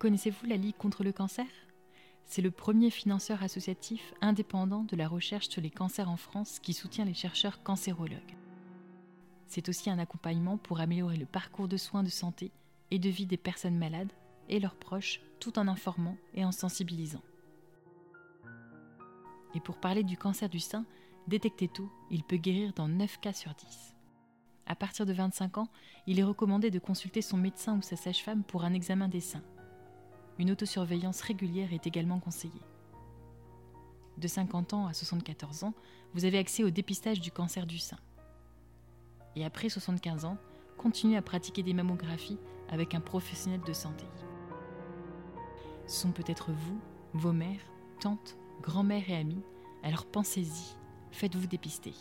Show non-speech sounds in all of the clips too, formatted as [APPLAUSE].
Connaissez-vous la Ligue contre le cancer? C'est le premier financeur associatif indépendant de la recherche sur les cancers en France qui soutient les chercheurs cancérologues. C'est aussi un accompagnement pour améliorer le parcours de soins de santé et de vie des personnes malades et leurs proches tout en informant et en sensibilisant. Et pour parler du cancer du sein, détecté tôt, il peut guérir dans 9 cas sur 10. À partir de 25 ans, il est recommandé de consulter son médecin ou sa sage-femme pour un examen des seins. Une autosurveillance régulière est également conseillée. De 50 ans à 74 ans, vous avez accès au dépistage du cancer du sein. Et après 75 ans, continuez à pratiquer des mammographies avec un professionnel de santé. Ce sont peut-être vous, vos mères, tantes, grand-mères et amis, alors pensez-y, faites-vous dépister.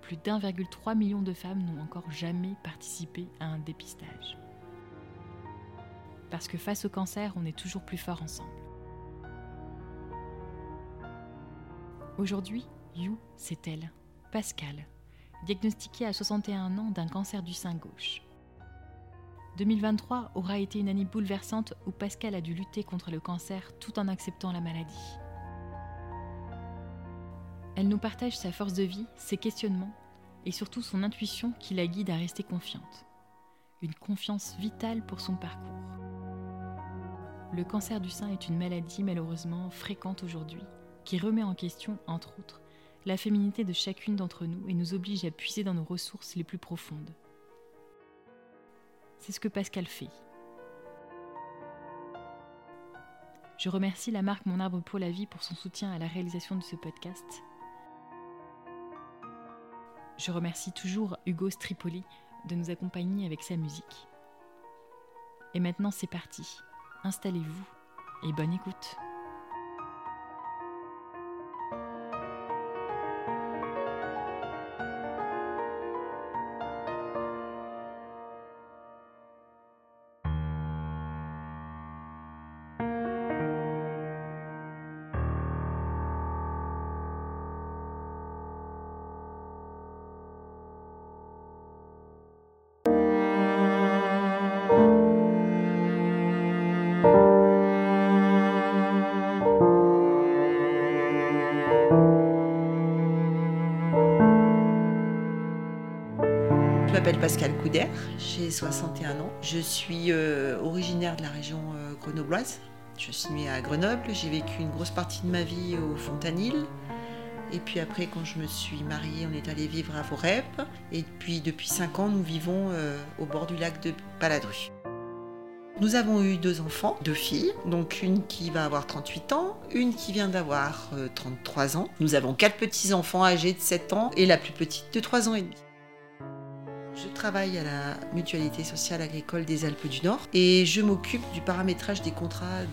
Plus d'1,3 million de femmes n'ont encore jamais participé à un dépistage. Parce que face au cancer, on est toujours plus fort ensemble. Aujourd'hui, You, c'est elle, Pascal, diagnostiquée à 61 ans d'un cancer du sein gauche. 2023 aura été une année bouleversante où Pascal a dû lutter contre le cancer tout en acceptant la maladie. Elle nous partage sa force de vie, ses questionnements et surtout son intuition qui la guide à rester confiante. Une confiance vitale pour son parcours. Le cancer du sein est une maladie malheureusement fréquente aujourd'hui qui remet en question, entre autres, la féminité de chacune d'entre nous et nous oblige à puiser dans nos ressources les plus profondes. C'est ce que Pascal fait. Je remercie la marque Mon Arbre pour la Vie pour son soutien à la réalisation de ce podcast. Je remercie toujours Hugo Stripoli de nous accompagner avec sa musique. Et maintenant c'est parti. Installez-vous et bonne écoute. J'ai 61 ans. Je suis euh, originaire de la région euh, grenobloise. Je suis née à Grenoble, j'ai vécu une grosse partie de ma vie au Fontanil. Et puis après, quand je me suis mariée, on est allé vivre à Vorep. Et puis depuis 5 ans, nous vivons euh, au bord du lac de Paladru. Nous avons eu deux enfants, deux filles, donc une qui va avoir 38 ans, une qui vient d'avoir 33 ans. Nous avons quatre petits-enfants âgés de 7 ans et la plus petite de 3 ans et demi. Je travaille à la Mutualité sociale agricole des Alpes du Nord et je m'occupe du paramétrage des contrats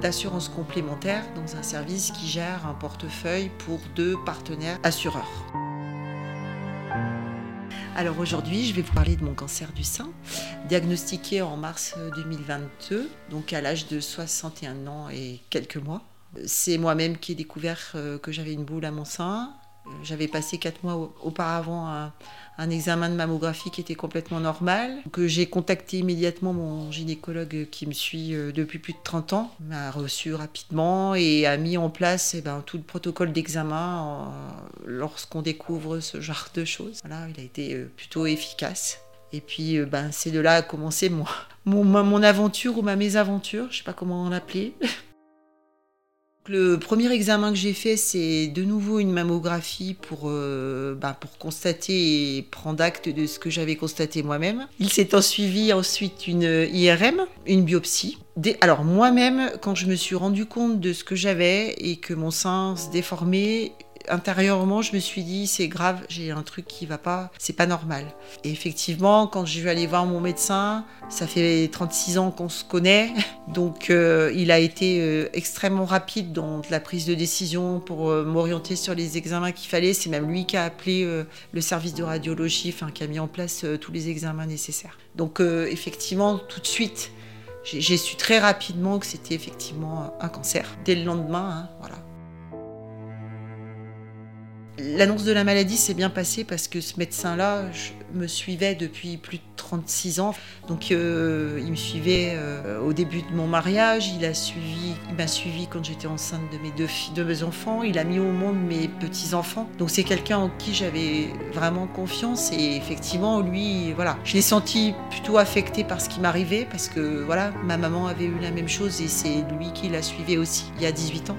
d'assurance complémentaire dans un service qui gère un portefeuille pour deux partenaires assureurs. Alors aujourd'hui, je vais vous parler de mon cancer du sein, diagnostiqué en mars 2022, donc à l'âge de 61 ans et quelques mois. C'est moi-même qui ai découvert euh, que j'avais une boule à mon sein. J'avais passé quatre mois auparavant un, un, examen de mammographie qui était complètement normal, que j'ai contacté immédiatement mon gynécologue qui me suit euh, depuis plus de 30 ans, m'a reçu rapidement et a mis en place eh ben, tout le protocole d'examen euh, lorsqu'on découvre ce genre de choses. Voilà, il a été euh, plutôt efficace. Et puis, ben, c'est de là a commencé mon, [LAUGHS] mon, mon aventure ou ma mésaventure, je sais pas comment l'appeler. [LAUGHS] Le premier examen que j'ai fait, c'est de nouveau une mammographie pour, euh, bah, pour constater et prendre acte de ce que j'avais constaté moi-même. Il s'est ensuivi ensuite une IRM, une biopsie. Alors moi-même, quand je me suis rendu compte de ce que j'avais et que mon sein se déformait, intérieurement, je me suis dit c'est grave, j'ai un truc qui va pas, c'est pas normal. Et effectivement, quand je vais aller voir mon médecin, ça fait 36 ans qu'on se connaît, [LAUGHS] donc euh, il a été euh, extrêmement rapide dans la prise de décision pour euh, m'orienter sur les examens qu'il fallait. C'est même lui qui a appelé le service de radiologie, qui a mis en place tous les examens nécessaires. Donc effectivement, tout de suite, j'ai su très rapidement que c'était effectivement un cancer. Dès le lendemain, hein, voilà. L'annonce de la maladie s'est bien passée parce que ce médecin-là me suivait depuis plus de 36 ans. Donc euh, il me suivait euh, au début de mon mariage, il m'a suivi quand j'étais enceinte de mes deux enfants, il a mis au monde mes petits-enfants. Donc c'est quelqu'un en qui j'avais vraiment confiance et effectivement lui, voilà, je l'ai senti plutôt affecté par ce qui m'arrivait parce que voilà, ma maman avait eu la même chose et c'est lui qui l'a suivi aussi il y a 18 ans.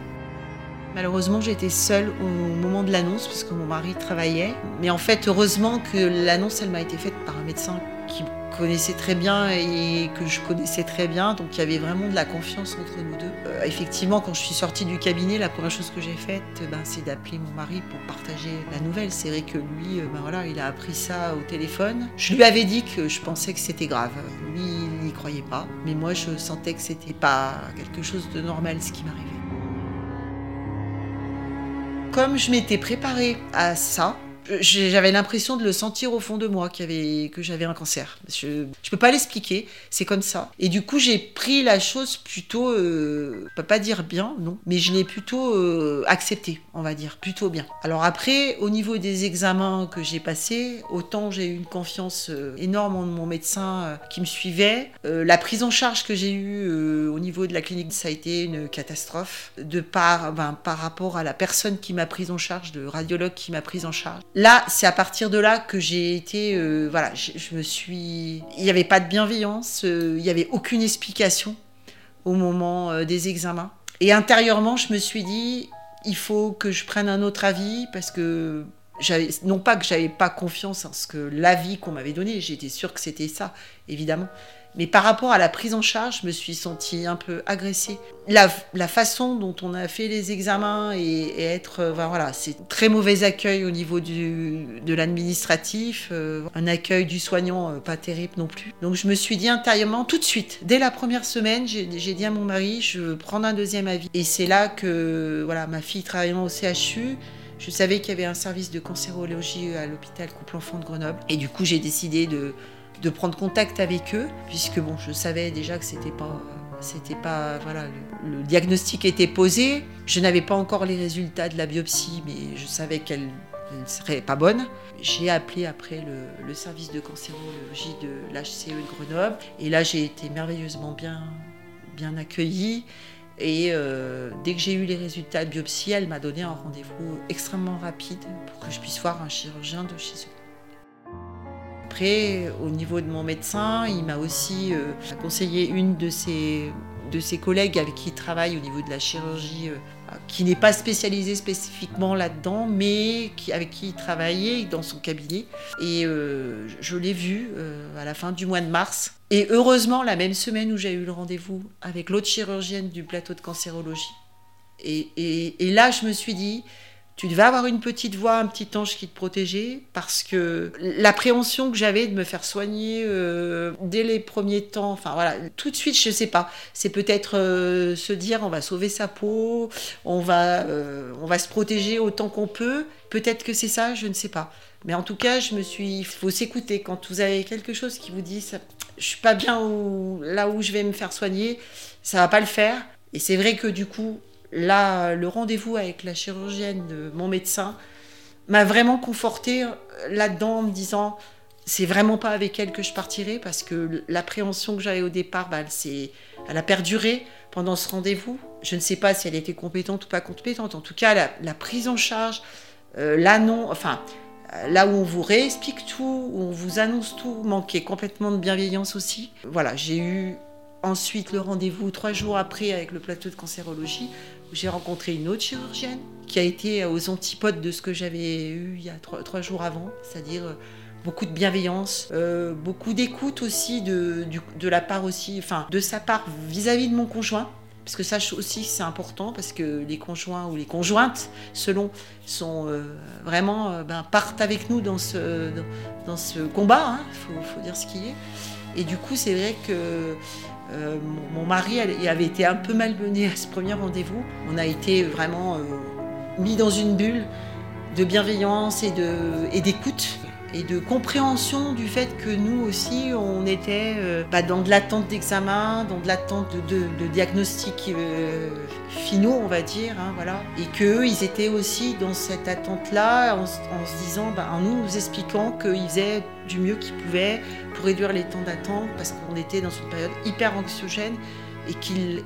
Malheureusement, j'étais seule au moment de l'annonce parce que mon mari travaillait. Mais en fait, heureusement que l'annonce, elle m'a été faite par un médecin qui me connaissait très bien et que je connaissais très bien. Donc il y avait vraiment de la confiance entre nous deux. Euh, effectivement, quand je suis sortie du cabinet, la première chose que j'ai faite, ben, c'est d'appeler mon mari pour partager la nouvelle. C'est vrai que lui, ben, voilà, il a appris ça au téléphone. Je lui avais dit que je pensais que c'était grave. Lui, il n'y croyait pas. Mais moi, je sentais que c'était pas quelque chose de normal ce qui m'arrivait comme je m'étais préparée à ça, j'avais l'impression de le sentir au fond de moi avait, que j'avais un cancer. Je ne peux pas l'expliquer, c'est comme ça. Et du coup, j'ai pris la chose plutôt, euh, pas dire bien, non, mais je l'ai plutôt euh, accepté, on va dire, plutôt bien. Alors après, au niveau des examens que j'ai passés, autant j'ai eu une confiance euh, énorme en mon médecin euh, qui me suivait. la prise en charge que j'ai eue au niveau de la clinique, ça a été une catastrophe de par, ben, par rapport à la personne qui m'a prise en charge, le radiologue qui m'a prise en charge. Là, c'est à partir de là que j'ai été, euh, voilà, je, me suis, il n'y avait pas de bienveillance, euh, il n'y avait aucune explication au moment euh, des examens. Et intérieurement, je me suis dit, il faut que je prenne un autre avis parce que non pas que j'avais pas confiance en ce que l'avis qu'on m'avait donné, j'étais sûre que c'était ça, évidemment. Mais par rapport à la prise en charge, je me suis sentie un peu agressée. La, façon dont on a fait les examens et, être, euh, voilà, c'est très mauvais accueil au niveau de l'administratif, euh, un accueil du soignant euh, pas terrible non plus. Donc je me suis dit intérieurement, tout de suite, dès la première semaine, j'ai dit à mon mari, je veux prendre un deuxième avis. Et c'est là que, voilà, ma fille travaillant au CHU, je savais qu'il y avait un service de cancérologie à l'hôpital Couple-Enfant de Grenoble. Et du coup, j'ai décidé de de prendre contact avec eux, puisque bon, je savais déjà que c'était pas, c'était pas, voilà, le, diagnostic était posé. Je n'avais pas encore les résultats de la biopsie, mais je savais qu'elle ne serait pas bonne. J'ai appelé après le, service de cancérologie de l'HCE de Grenoble, et là j'ai été merveilleusement bien, bien accueillie. Et euh, dès que j'ai eu les résultats de biopsie, elle m'a donné un rendez-vous extrêmement rapide pour que je puisse voir un chirurgien de chez eux. Après, au niveau de mon médecin, il m'a aussi euh, conseillé une de ses, collègues avec qui il travaille au niveau de la chirurgie, euh, qui n'est pas spécialisée spécifiquement là-dedans, mais qui, avec qui il travaillait dans son cabinet. Et euh, je l'ai vu à la fin du mois de mars. Et heureusement, la même semaine où j'ai eu le rendez-vous avec l'autre chirurgienne du plateau de cancérologie. et là, je me suis dit, tu devais avoir une petite voix, un petit ange qui te protégeait, parce que l'appréhension que j'avais de me faire soigner euh, dès les premiers temps, enfin voilà, tout de suite, je sais pas, c'est peut-être euh, se dire on va sauver sa peau, on va, euh, on va se protéger autant qu'on peut, peut-être que c'est ça, je ne sais pas. Mais en tout cas, je me suis, il faut s'écouter quand vous avez quelque chose qui vous dit, ça, je suis pas bien là où je vais me faire soigner, ça va pas le faire. Et c'est vrai que du coup, Là, le rendez-vous avec la chirurgienne de mon médecin m'a vraiment confortée là-dedans en me disant c'est vraiment pas avec elle que je partirai parce que l'appréhension que j'avais au départ, bah, elle, a perduré pendant ce rendez-vous. Je ne sais pas si elle était compétente ou pas compétente. En tout cas, la, prise en charge, euh, là non, enfin, là où on vous réexplique tout, où on vous annonce tout, manquait complètement de bienveillance aussi. Voilà, j'ai eu ensuite le rendez-vous trois jours après avec le plateau de cancérologie j'ai rencontré une autre chirurgienne qui a été aux antipodes de ce que j'avais eu il y a trois, jours avant, c'est-à-dire euh, beaucoup de bienveillance, euh, beaucoup d'écoute aussi de, de, la part aussi, enfin de sa part vis-à-vis de mon conjoint. Parce que ça aussi c'est important parce que les conjoints ou les conjointes, selon, sont euh, vraiment ben, partent avec nous dans ce, dans, ce combat. Il hein, faut, faut, dire ce qui est. Et du coup c'est vrai que euh, mon, mari avait été un peu malmené à ce premier rendez-vous. On a été vraiment euh, mis dans une bulle de bienveillance et d'écoute. De compréhension du fait que nous aussi, on était euh, bah, dans de l'attente d'examen, dans de l'attente de, diagnostics euh, finaux, on va dire, hein, voilà. Et qu'eux, ils étaient aussi dans cette attente-là, en, se disant, bah, en nous, nous expliquant qu'ils faisaient du mieux qu'ils pouvaient pour réduire les temps d'attente, parce qu'on était dans une période hyper anxiogène et qu'ils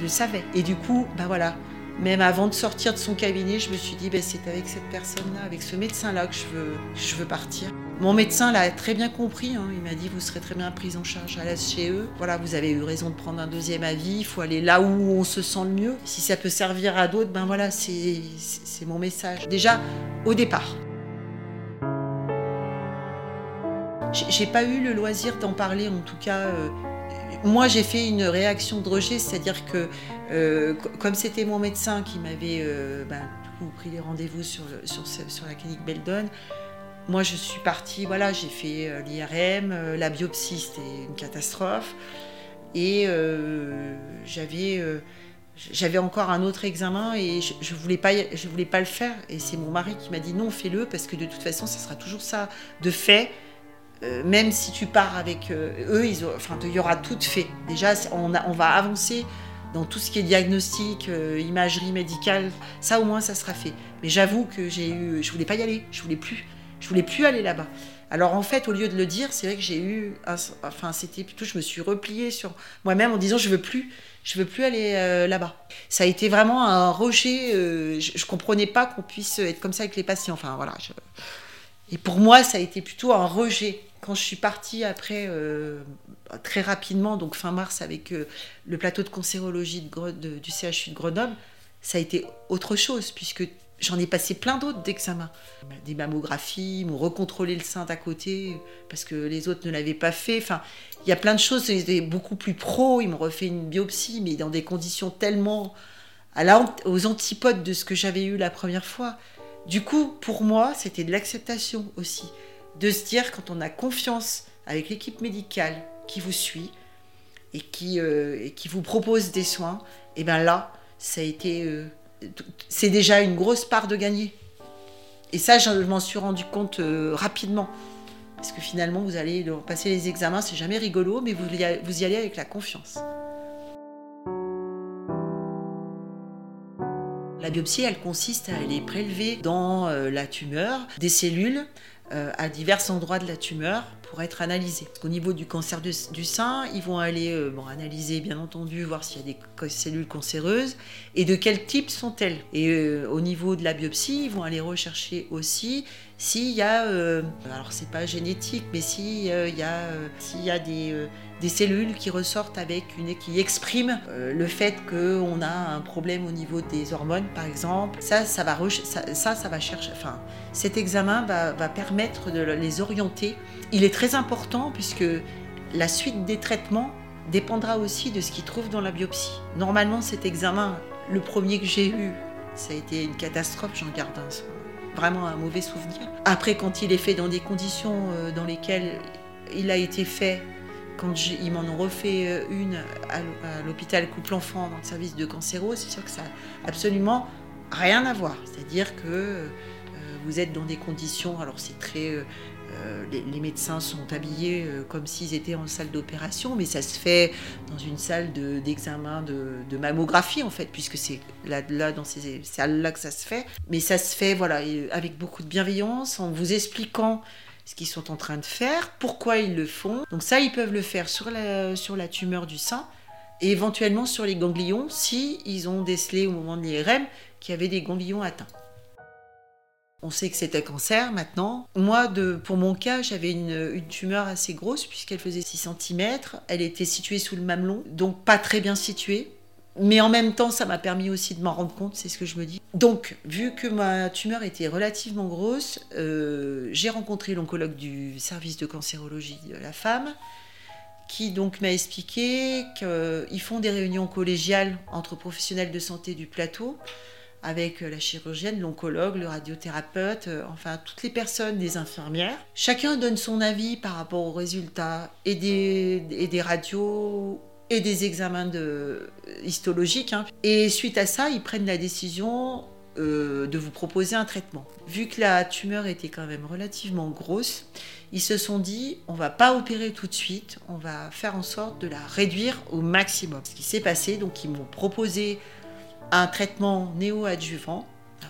le savaient. Et du coup, bah voilà, même avant de sortir de son cabinet, je me suis dit, ben, c'est avec cette personne-là, avec ce médecin-là que je veux, je veux partir. Mon médecin l'a très bien compris. Hein. Il m'a dit, vous serez très bien prise en charge à chez eux. Voilà, vous avez eu raison de prendre un deuxième avis. Il faut aller là où on se sent le mieux. Si ça peut servir à d'autres, ben voilà, c'est mon message. Déjà, au départ. J'ai pas eu le loisir d'en parler, en tout cas. Euh, moi, j'ai fait une réaction de rejet, c'est-à-dire que euh, comme c'était mon médecin qui m'avait euh, ben, pris les rendez-vous sur, la clinique Beldon, moi je suis partie, voilà, j'ai fait euh, l'IRM, la biopsie c'était une catastrophe, et j'avais encore un autre examen et je, je voulais voulais pas le faire. Et c'est mon mari qui m'a dit non fais-le parce que de toute façon ça sera toujours ça de fait euh, même si tu pars avec euh, eux, il y aura tout fait. Déjà, on, va avancer dans tout ce qui est diagnostic, euh, imagerie médicale. Ça, au moins, ça sera fait. Mais j'avoue que j'ai eu, je voulais pas y aller. Je voulais plus. Je voulais plus aller là-bas. Alors en fait, au lieu de le dire, c'est vrai que j'ai eu, enfin, c'était plutôt, je me suis repliée sur moi-même en disant, je veux plus. Je veux plus aller là-bas. Ça a été vraiment un rejet. je, je comprenais pas qu'on puisse être comme ça avec les patients. Enfin voilà. Et pour moi, ça a été plutôt un rejet quand je suis partie après, euh, très rapidement, donc fin mars, avec euh, le plateau de cancérologie du CHU de Grenoble, ça a été autre chose, puisque j'en ai passé plein d'autres d'examens. Des mammographies, ils m'ont recontrôlé le sein d'à côté, parce que les autres ne l'avaient pas fait. Enfin, il y a plein de choses, c'était beaucoup plus pro, ils m'ont refait une biopsie, mais dans des conditions tellement aux antipodes de ce que j'avais eu la première fois. Du coup, pour moi, c'était de l'acceptation aussi de se dire quand on a confiance avec l'équipe médicale qui vous suit et qui, euh, qui vous propose des soins, et bien là, ça a été, euh, c'est déjà une grosse part de gagner. Et ça, je m'en suis rendu compte euh, rapidement. Parce que finalement, vous allez passer les examens, c'est jamais rigolo, mais vous y, vous y allez avec la confiance. La biopsie, elle consiste à aller prélever dans la tumeur des cellules à divers endroits de la tumeur pour être analysés. Au niveau du cancer du, sein, ils vont aller euh, analyser bien entendu, voir s'il y a des cellules cancéreuses et de quel type sont-elles. Et euh, au niveau de la biopsie, ils vont aller rechercher aussi s'il y a, alors c'est pas génétique, mais s'il y a, s'il y a des des cellules qui ressortent avec une qui expriment euh, le fait qu'on a un problème au niveau des hormones par exemple. Ça ça va ça, ça, va chercher enfin cet examen va, va, permettre de les orienter. Il est très important puisque la suite des traitements dépendra aussi de ce qu'ils trouvent dans la biopsie. Normalement cet examen le premier que j'ai eu ça a été une catastrophe j'en garde un vraiment un mauvais souvenir. Après quand il est fait dans des conditions euh, dans lesquelles il a été fait quand ils m'en ont refait euh, une à l'hôpital couple enfant dans le service de cancéro, c'est sûr que ça n'a absolument rien à voir. C'est-à-dire que euh, vous êtes dans des conditions, alors c'est très... Euh, les, médecins sont habillés comme s'ils étaient en salle d'opération, mais ça se fait dans une salle d'examen de, mammographie en fait, puisque c'est là, là, dans ces salles-là que ça se fait. Mais ça se fait voilà, avec beaucoup de bienveillance, en vous expliquant ce qu'ils sont en train de faire, pourquoi ils le font. Donc ça, ils peuvent le faire sur la, tumeur du sein et éventuellement sur les ganglions si ils ont décelé au moment de l'IRM qu'il y avait des ganglions atteints. On sait que c'est un cancer maintenant. Moi, de, pour mon cas, j'avais une, une, tumeur assez grosse puisqu'elle faisait 6 cm. Elle était située sous le mamelon, donc pas très bien située. Mais en même temps, ça m'a permis aussi de m'en rendre compte, c'est ce que je me dis. Donc, vu que ma tumeur était relativement grosse, euh, j'ai rencontré l'oncologue du service de cancérologie de la femme, qui donc m'a expliqué qu'ils font des réunions collégiales entre professionnels de santé du plateau, avec la chirurgienne, l'oncologue, le radiothérapeute, euh, enfin toutes les personnes, des infirmières. Chacun donne son avis par rapport aux résultats et des radios des examens de, histologiques. Hein. Et suite à ça, ils prennent la décision euh, de vous proposer un traitement. Vu que la tumeur était quand même relativement grosse, ils se sont dit on va pas opérer tout de suite, on va faire en sorte de la réduire au maximum. Ce qui s'est passé, donc ils m'ont proposé un traitement néoadjuvant.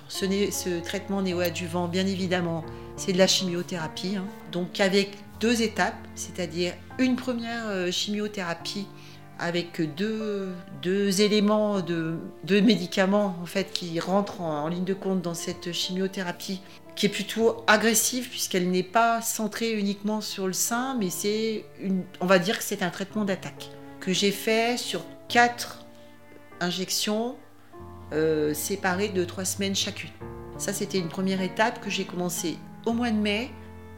Ce, traitement néoadjuvant, bien évidemment, c'est de la chimiothérapie. Hein. Donc avec deux étapes, c'est-à-dire une première euh, chimiothérapie avec deux, deux éléments de deux médicaments en fait qui rentrent en, ligne de compte dans cette chimiothérapie qui est plutôt agressive puisqu'elle n'est pas centrée uniquement sur le sein mais c'est une on va dire que c'est un traitement d'attaque que j'ai fait sur quatre injections euh, séparées de trois semaines chacune. Ça c'était une première étape que j'ai commencé au mois de mai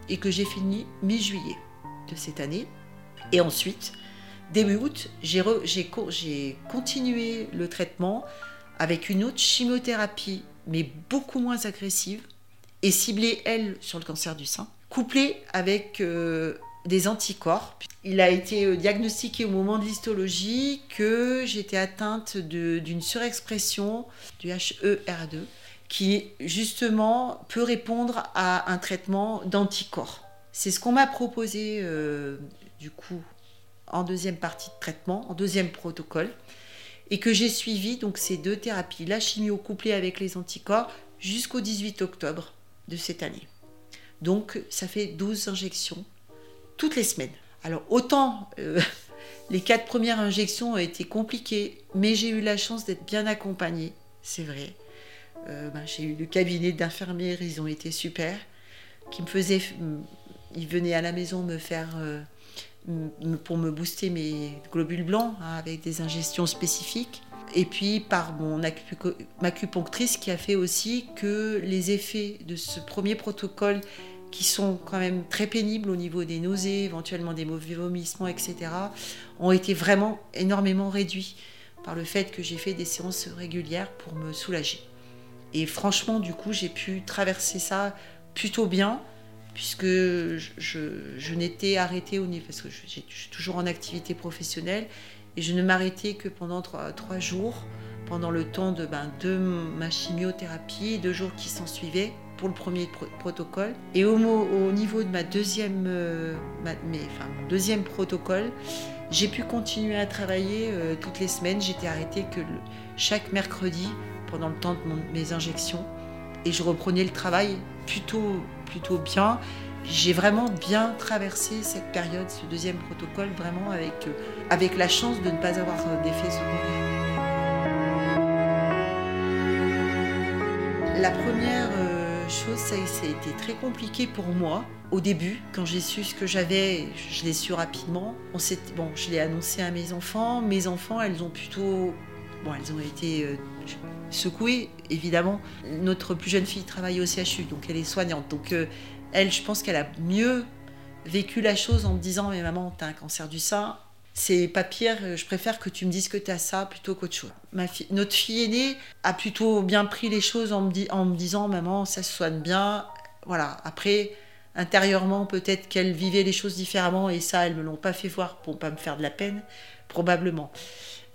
et que j'ai fini mi-juillet de cette année. Et ensuite, Début août, j'ai continué le traitement avec une autre chimiothérapie, mais beaucoup moins agressive, et ciblée, elle, sur le cancer du sein, couplée avec euh, des anticorps. Il a été euh, diagnostiqué au moment de l'histologie que j'étais atteinte d'une surexpression du HER2, qui justement peut répondre à un traitement d'anticorps. C'est ce qu'on m'a proposé euh, du coup en deuxième partie de traitement, en deuxième protocole, et que j'ai suivi donc ces deux thérapies, la chimio couplée avec les anticorps, jusqu'au 18 octobre de cette année. Donc ça fait 12 injections toutes les semaines. Alors autant euh, [LAUGHS] les quatre premières injections ont été compliquées, mais j'ai eu la chance d'être bien accompagnée, c'est vrai. Euh, ben, j'ai eu le cabinet d'infirmières, ils ont été super, qui me faisaient, ils venaient à la maison me faire euh, pour me booster mes globules blancs hein, avec des ingestions spécifiques. Et puis par mon acupunctrice qui a fait aussi que les effets de ce premier protocole qui sont quand même très pénibles au niveau des nausées, éventuellement des mauvais vomissements, etc., ont été vraiment énormément réduits par le fait que j'ai fait des séances régulières pour me soulager. Et franchement, du coup, j'ai pu traverser ça plutôt bien puisque je, n'étais arrêtée au niveau, parce que je, suis toujours en activité professionnelle, et je ne m'arrêtais que pendant trois, jours, pendant le temps de, ben, ma chimiothérapie, deux jours qui s'en suivaient pour le premier protocole. Et au, au, niveau de ma deuxième, euh, mon deuxième protocole, j'ai pu continuer à travailler euh, toutes les semaines. J'étais arrêtée que chaque mercredi pendant le temps de mes injections. Et je reprenais le travail plutôt plutôt bien. J'ai vraiment bien traversé cette période, ce deuxième protocole, vraiment avec, euh, avec la chance de ne pas avoir euh, d'effet secondaire. La première euh, chose, ça, a été très compliqué pour moi au début. Quand j'ai su ce que j'avais, je l'ai su rapidement. On bon, je l'ai annoncé à mes enfants. Mes enfants, elles ont plutôt Bon, elles ont été secouée, évidemment. Notre plus jeune fille travaille au CHU, donc elle est soignante. Donc euh, elle, je pense qu'elle a mieux vécu la chose en me disant Mais maman, t'as un cancer du sein. C'est pas pire, euh, je préfère que tu me dises que t'as ça plutôt qu'autre chose. Ma notre fille aînée a plutôt bien pris les choses en me, en me disant Maman, ça se soigne bien. Voilà, après, intérieurement, peut-être qu'elle vivait les choses différemment et ça, elles me l'ont pas fait voir pour pas me faire de la peine, probablement.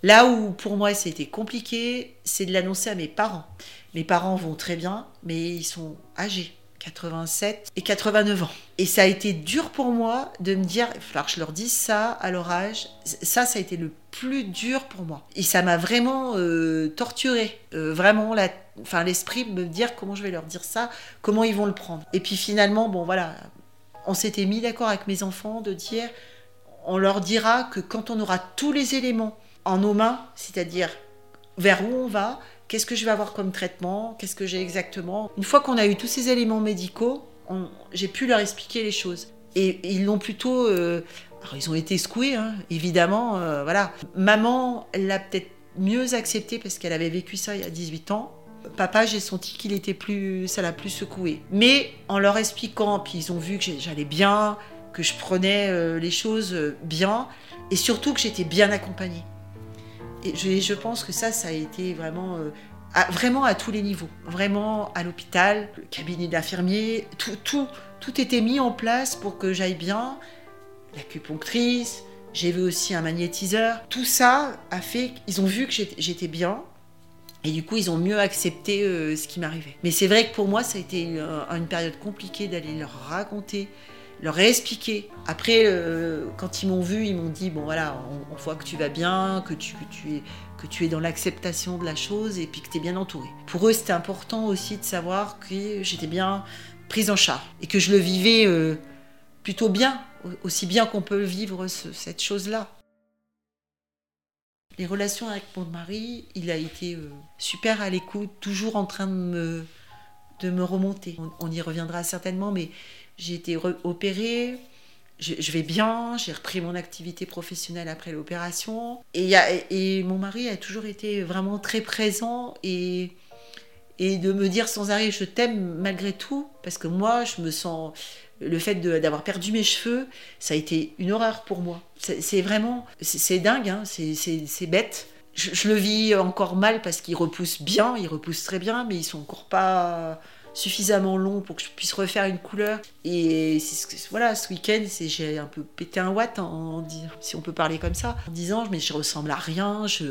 Là où pour moi c'était compliqué, c'est de l'annoncer à mes parents. Mes parents vont très bien, mais ils sont âgés, 87 et 89 ans. Et ça a été dur pour moi de me dire, il que je leur dise ça à leur âge. Ça, ça a été le plus dur pour moi. Et ça m'a vraiment euh, torturé, euh, vraiment la, enfin l'esprit de me dire comment je vais leur dire ça, comment ils vont le prendre. Et puis finalement, bon voilà, on s'était mis d'accord avec mes enfants de dire, on leur dira que quand on aura tous les éléments en nos mains, c'est-à-dire vers où on va, qu'est-ce que je vais avoir comme traitement, qu'est-ce que j'ai exactement. Une fois qu'on a eu tous ces éléments médicaux, j'ai pu leur expliquer les choses. Et, ils l'ont plutôt... Euh, alors ils ont été secoués, hein, évidemment, euh, voilà. Maman l'a peut-être mieux accepté parce qu'elle avait vécu ça il y a 18 ans. Papa, j'ai senti qu'il était plus... ça l'a plus secoué. Mais en leur expliquant, puis ils ont vu que j'allais bien, que je prenais euh, les choses bien, et surtout que j'étais bien accompagnée. Et je, pense que ça, ça a été vraiment, euh, à, vraiment à tous les niveaux. Vraiment à l'hôpital, le cabinet d'infirmier, tout, tout, tout était mis en place pour que j'aille bien. L'acupunctrice, j'ai vu aussi un magnétiseur. Tout ça a fait qu'ils ont vu que j'étais bien. Et du coup, ils ont mieux accepté euh, ce qui m'arrivait. Mais c'est vrai que pour moi, ça a été euh, une période compliquée d'aller leur raconter, leur expliquer. Après, euh, quand ils m'ont vu, ils m'ont dit bon voilà, on, voit que tu vas bien, que tu, es que tu es dans l'acceptation de la chose et puis que tu es bien entouré. Pour eux, c'était important aussi de savoir que j'étais bien prise en charge et que je le vivais plutôt bien, aussi bien qu'on peut vivre cette chose-là. Les relations avec mon mari, il a été euh, super à l'écoute, toujours en train de me, de me remonter. On, y reviendra certainement, mais j'ai été opérée, je, vais bien, j'ai repris mon activité professionnelle après l'opération. Et, mon mari a toujours été vraiment très présent et, et de me dire sans arrêt je t'aime malgré tout, parce que moi je me sens le fait d'avoir perdu mes cheveux, ça a été une horreur pour moi. C'est vraiment, c'est dingue, hein, c'est bête. Je, le vis encore mal parce qu'ils repoussent bien, ils repoussent très bien, mais ils sont encore pas suffisamment longs pour que je puisse refaire une couleur. Et voilà, ce week-end, j'ai un peu pété un watt, en, si on peut parler comme ça, en disant mais je ressemble à rien. Je...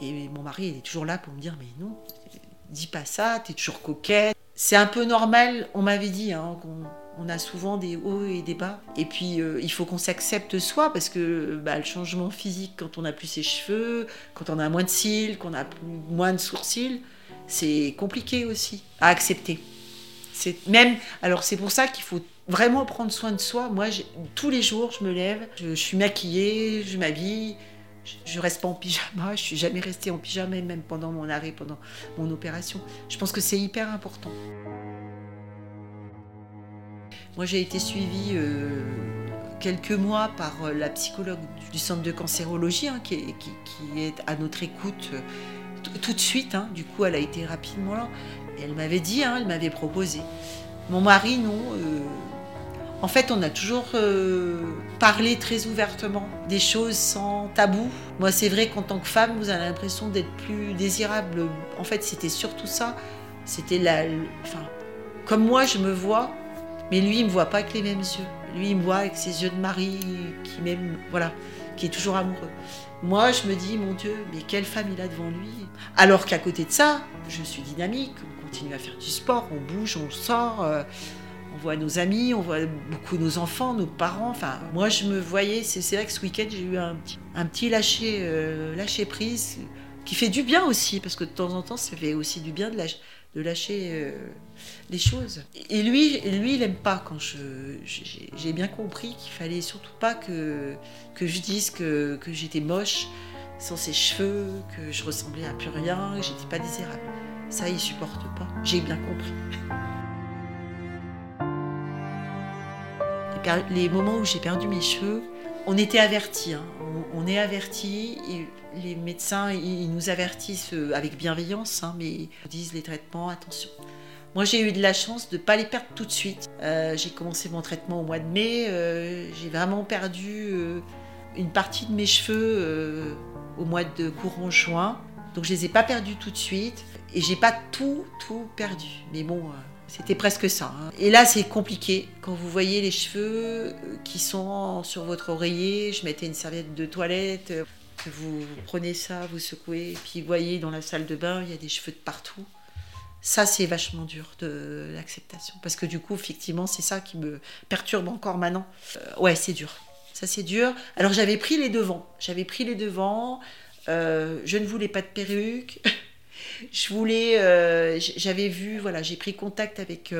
Et mon mari, il est toujours là pour me dire mais non, dis pas ça, t'es toujours coquette. C'est un peu normal, on m'avait dit hein, qu'on on a souvent des hauts et des bas. Et puis, euh, il faut qu'on s'accepte soi, parce que bah, le changement physique, quand on n'a plus ses cheveux, quand on a moins de cils, qu'on a moins de sourcils, c'est compliqué aussi à accepter. C'est même, alors c'est pour ça qu'il faut vraiment prendre soin de soi. Moi, tous les jours, je me lève, je, suis maquillée, je m'habille, je, reste pas en pyjama, je suis jamais restée en pyjama, même pendant mon arrêt, pendant mon opération. Je pense que c'est hyper important. Moi, j'ai été suivie euh, quelques mois par euh, la psychologue du centre de cancérologie, hein, qui, est, à notre écoute euh, tout de suite. Hein. Du coup, elle a été rapidement là. Elle m'avait dit, hein, elle m'avait proposé. Mon mari, non. en fait, on a toujours parlé très ouvertement des choses sans tabou. Moi, c'est vrai qu'en tant que femme, vous avez l'impression d'être plus désirable. En fait, c'était surtout ça. C'était la. Enfin, comme moi, je me vois, mais lui, il me voit pas avec les mêmes yeux. Lui, il me voit avec ses yeux de mari qui m'aime, voilà, qui est toujours amoureux. Moi, je me dis, mon Dieu, mais quelle femme il a devant lui? Alors qu'à côté de ça, je suis dynamique, continue à faire du sport, on bouge, on sort, euh, on voit nos amis, on voit beaucoup nos enfants, nos parents. Enfin, moi, je me voyais, c'est vrai que ce week-end, j'ai eu un petit, euh, lâcher prise qui fait du bien aussi, parce que de temps en temps, ça fait aussi du bien de lâcher de lâcher euh, les choses. Et lui, lui il n'aime pas quand je. J'ai bien compris qu'il fallait surtout pas que, que je dise que, que j'étais moche sans ses cheveux, que je ressemblais à plus rien, que j'étais pas désirable. Ça, il supporte pas. J'ai bien compris. Les moments où j'ai perdu mes cheveux, on était avertis. Hein. On, est avertis. Les médecins, ils nous avertissent euh, avec bienveillance, hein, mais ils disent les traitements, attention. Moi, j'ai eu de la chance de ne pas les perdre tout de suite. Euh, j'ai commencé mon traitement au mois de mai. Euh, j'ai vraiment perdu une partie de mes cheveux au mois de courant juin. Donc, je les ai pas perdus tout de suite. Et j'ai pas tout, tout perdu. Mais bon, c'était presque ça. Hein. Et là, c'est compliqué. Quand vous voyez les cheveux qui sont sur votre oreiller, je mettais une serviette de toilette vous prenez ça, vous secouez, et puis vous voyez dans la salle de bain, il y a des cheveux de partout. Ça, c'est vachement dur de l'acceptation. Parce que du coup, effectivement, c'est ça qui me perturbe encore maintenant. Euh, ouais, c'est dur. Ça, c'est dur. Alors, j'avais pris les devants. J'avais pris les devants. Euh, je ne voulais pas de perruque. [LAUGHS] je voulais. Euh, j'avais vu, voilà, j'ai pris contact avec,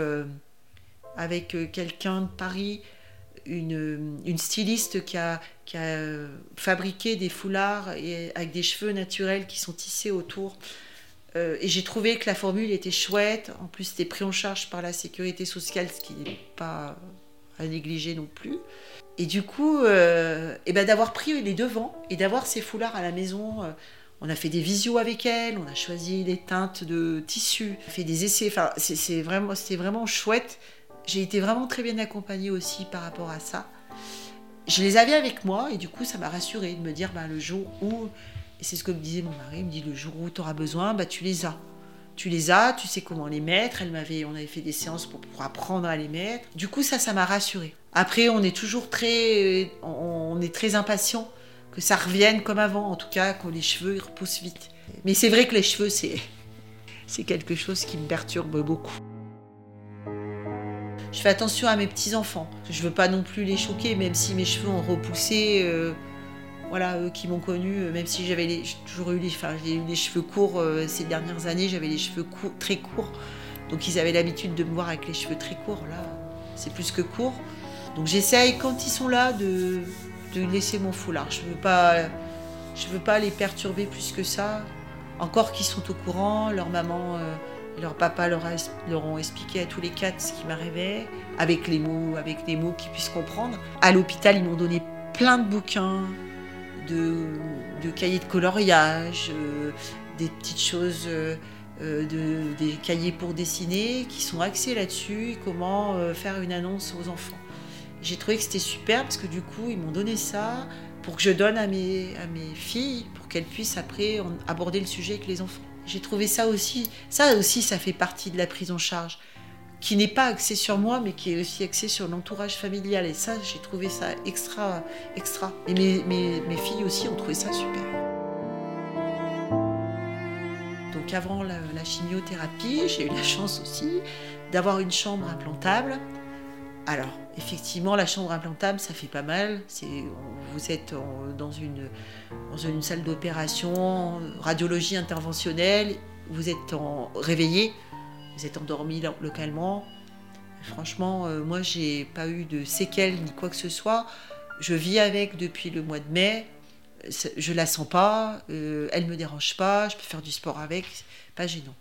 avec quelqu'un de Paris une, une, styliste qui a, qui a fabriqué des foulards et, avec des cheveux naturels qui sont tissés autour. Euh, et j'ai trouvé que la formule était chouette. En plus, c'était pris en charge par la sécurité sociale, ce qui n'est pas à négliger non plus. Et du coup, euh, ben d'avoir pris les devants et d'avoir ces foulards à la maison. Euh, on a fait des visios avec elle, on a choisi des teintes de tissu, fait des essais. Enfin, c'est vraiment, c'était vraiment chouette. J'ai été vraiment très bien accompagnée aussi par rapport à ça. Je les avais avec moi et du coup ça m'a rassurée de me dire bah, le jour où, et c'est ce que me disait mon mari, il me dit le jour où tu auras besoin, bah, tu les as. Tu les as, tu sais comment les mettre. Elle m'avait, on avait fait des séances pour, pour apprendre à les mettre. Du coup ça, ça m'a rassurée. Après on est toujours très, on est très impatient que ça revienne comme avant, en tout cas que les cheveux ils repoussent vite. Mais c'est vrai que les cheveux c'est c'est quelque chose qui me perturbe beaucoup. Je fais attention à mes petits-enfants. Je veux pas non plus les choquer, même si mes cheveux ont repoussé. Euh, voilà, eux qui m'ont connu, euh, même si j'avais toujours eu les, enfin, j'ai eu cheveux courts euh, ces dernières années, j'avais les cheveux très courts. Donc ils avaient l'habitude de me voir avec les cheveux très courts. Là, c'est plus que court. Donc j'essaye, quand ils sont là, de, laisser mon foulard. Je veux veux pas les perturber plus que ça. Encore qu'ils sont au courant, leur maman leur papa leur, ont expliqué à tous les quatre ce qui m'arrivait, avec les mots, avec des mots qu'ils puissent comprendre. À l'hôpital, ils m'ont donné plein de bouquins, de, cahiers de coloriage, euh, des petites choses, euh, euh, des cahiers pour dessiner qui sont axés là-dessus, comment faire une annonce aux enfants. J'ai trouvé que c'était super parce que du coup, ils m'ont donné ça pour que je donne à mes, à mes filles, pour qu'elles puissent après aborder le sujet avec les enfants. J'ai trouvé ça aussi, ça aussi, ça fait partie de la prise en charge, qui n'est pas axée sur moi, mais qui est aussi axée sur l'entourage familial. Et ça, j'ai trouvé ça extra, extra. Et mes, mes, filles aussi ont trouvé ça super. Donc avant la chimiothérapie, j'ai eu la chance aussi d'avoir une chambre implantable. Alors, effectivement, la chambre implantable, ça fait pas mal. vous êtes dans, une, salle d'opération, radiologie interventionnelle, vous êtes réveillé, vous êtes endormi localement. Franchement, euh, moi, j'ai pas eu de séquelles ni quoi que ce soit. Je vis avec depuis le mois de mai. Je la sens pas, euh, elle me dérange pas, je peux faire du sport avec, pas gênant.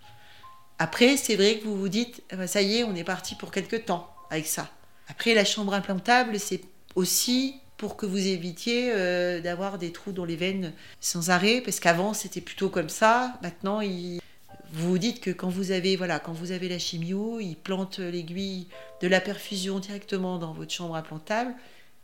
Après, c'est vrai que vous vous dites, eh ben, ça y est, on est parti pour quelques temps avec ça. Après, la chambre implantable, c'est aussi pour que vous évitiez euh, d'avoir des trous dans les veines sans arrêt, parce qu'avant c'était plutôt comme ça. Maintenant, vous vous dites que quand vous avez voilà, quand vous avez la chimio, ils plantent l'aiguille de la perfusion directement dans votre chambre implantable.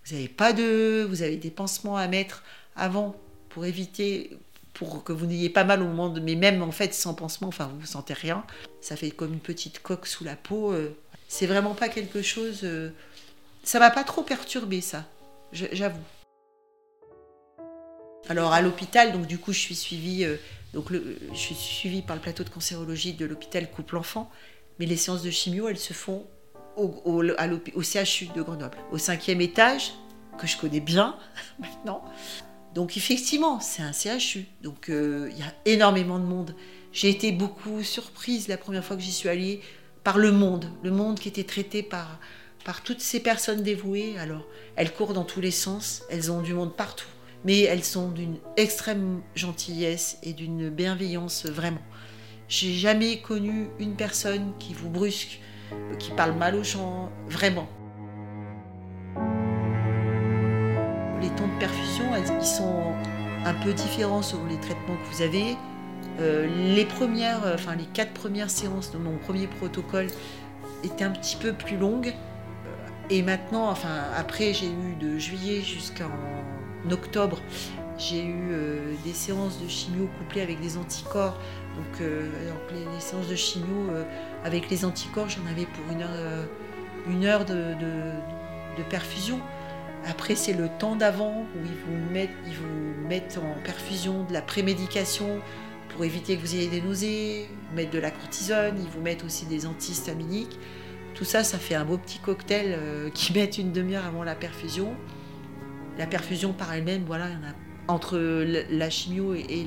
Vous n'avez pas de, vous avez des pansements à mettre avant pour éviter, pour que vous n'ayez pas mal au moment de, mais même en fait sans pansement, enfin vous ne sentez rien. Ça fait comme une petite coque sous la peau. Euh, c'est vraiment pas quelque chose. Euh, ça m'a pas trop perturbé, ça, j'avoue. Alors à l'hôpital, donc du coup, je suis suivie, euh, donc je suis suivie par le plateau de cancérologie de l'hôpital couple-enfant, mais les séances de chimio, elles se font au, au, CHU de Grenoble, au cinquième étage, que je connais bien [LAUGHS] maintenant. Donc effectivement, c'est un CHU, donc euh, il y a énormément de monde. J'ai été beaucoup surprise la première fois que j'y suis allée par le monde, le monde qui était traité par, par toutes ces personnes dévouées. Alors, elles courent dans tous les sens, elles ont du monde partout, mais elles sont d'une extrême gentillesse et d'une bienveillance vraiment. J'ai jamais connu une personne qui vous brusque, qui parle mal aux gens, vraiment. Les tons de perfusion, ils sont un peu différents selon les traitements que vous avez. Euh, les premières, euh, enfin les quatre premières séances de mon premier protocole étaient un petit peu plus longues. Euh, et maintenant, enfin après, j'ai eu de juillet jusqu'en octobre, j'ai eu des séances de chimio couplées avec des anticorps. Donc, les, séances de chimio avec les anticorps, j'en avais pour une heure, une heure de, de perfusion. Après, c'est le temps d'avant où ils vous, mettent, ils vous mettent en perfusion de la prémédication pour éviter que vous ayez des nausées, mettre de la cortisone, ils vous mettent aussi des antihistaminiques. Tout ça, ça fait un beau petit cocktail euh, [LAUGHS] qui met une demi-heure avant la perfusion. La perfusion par elle-même, voilà, entre la chimio et,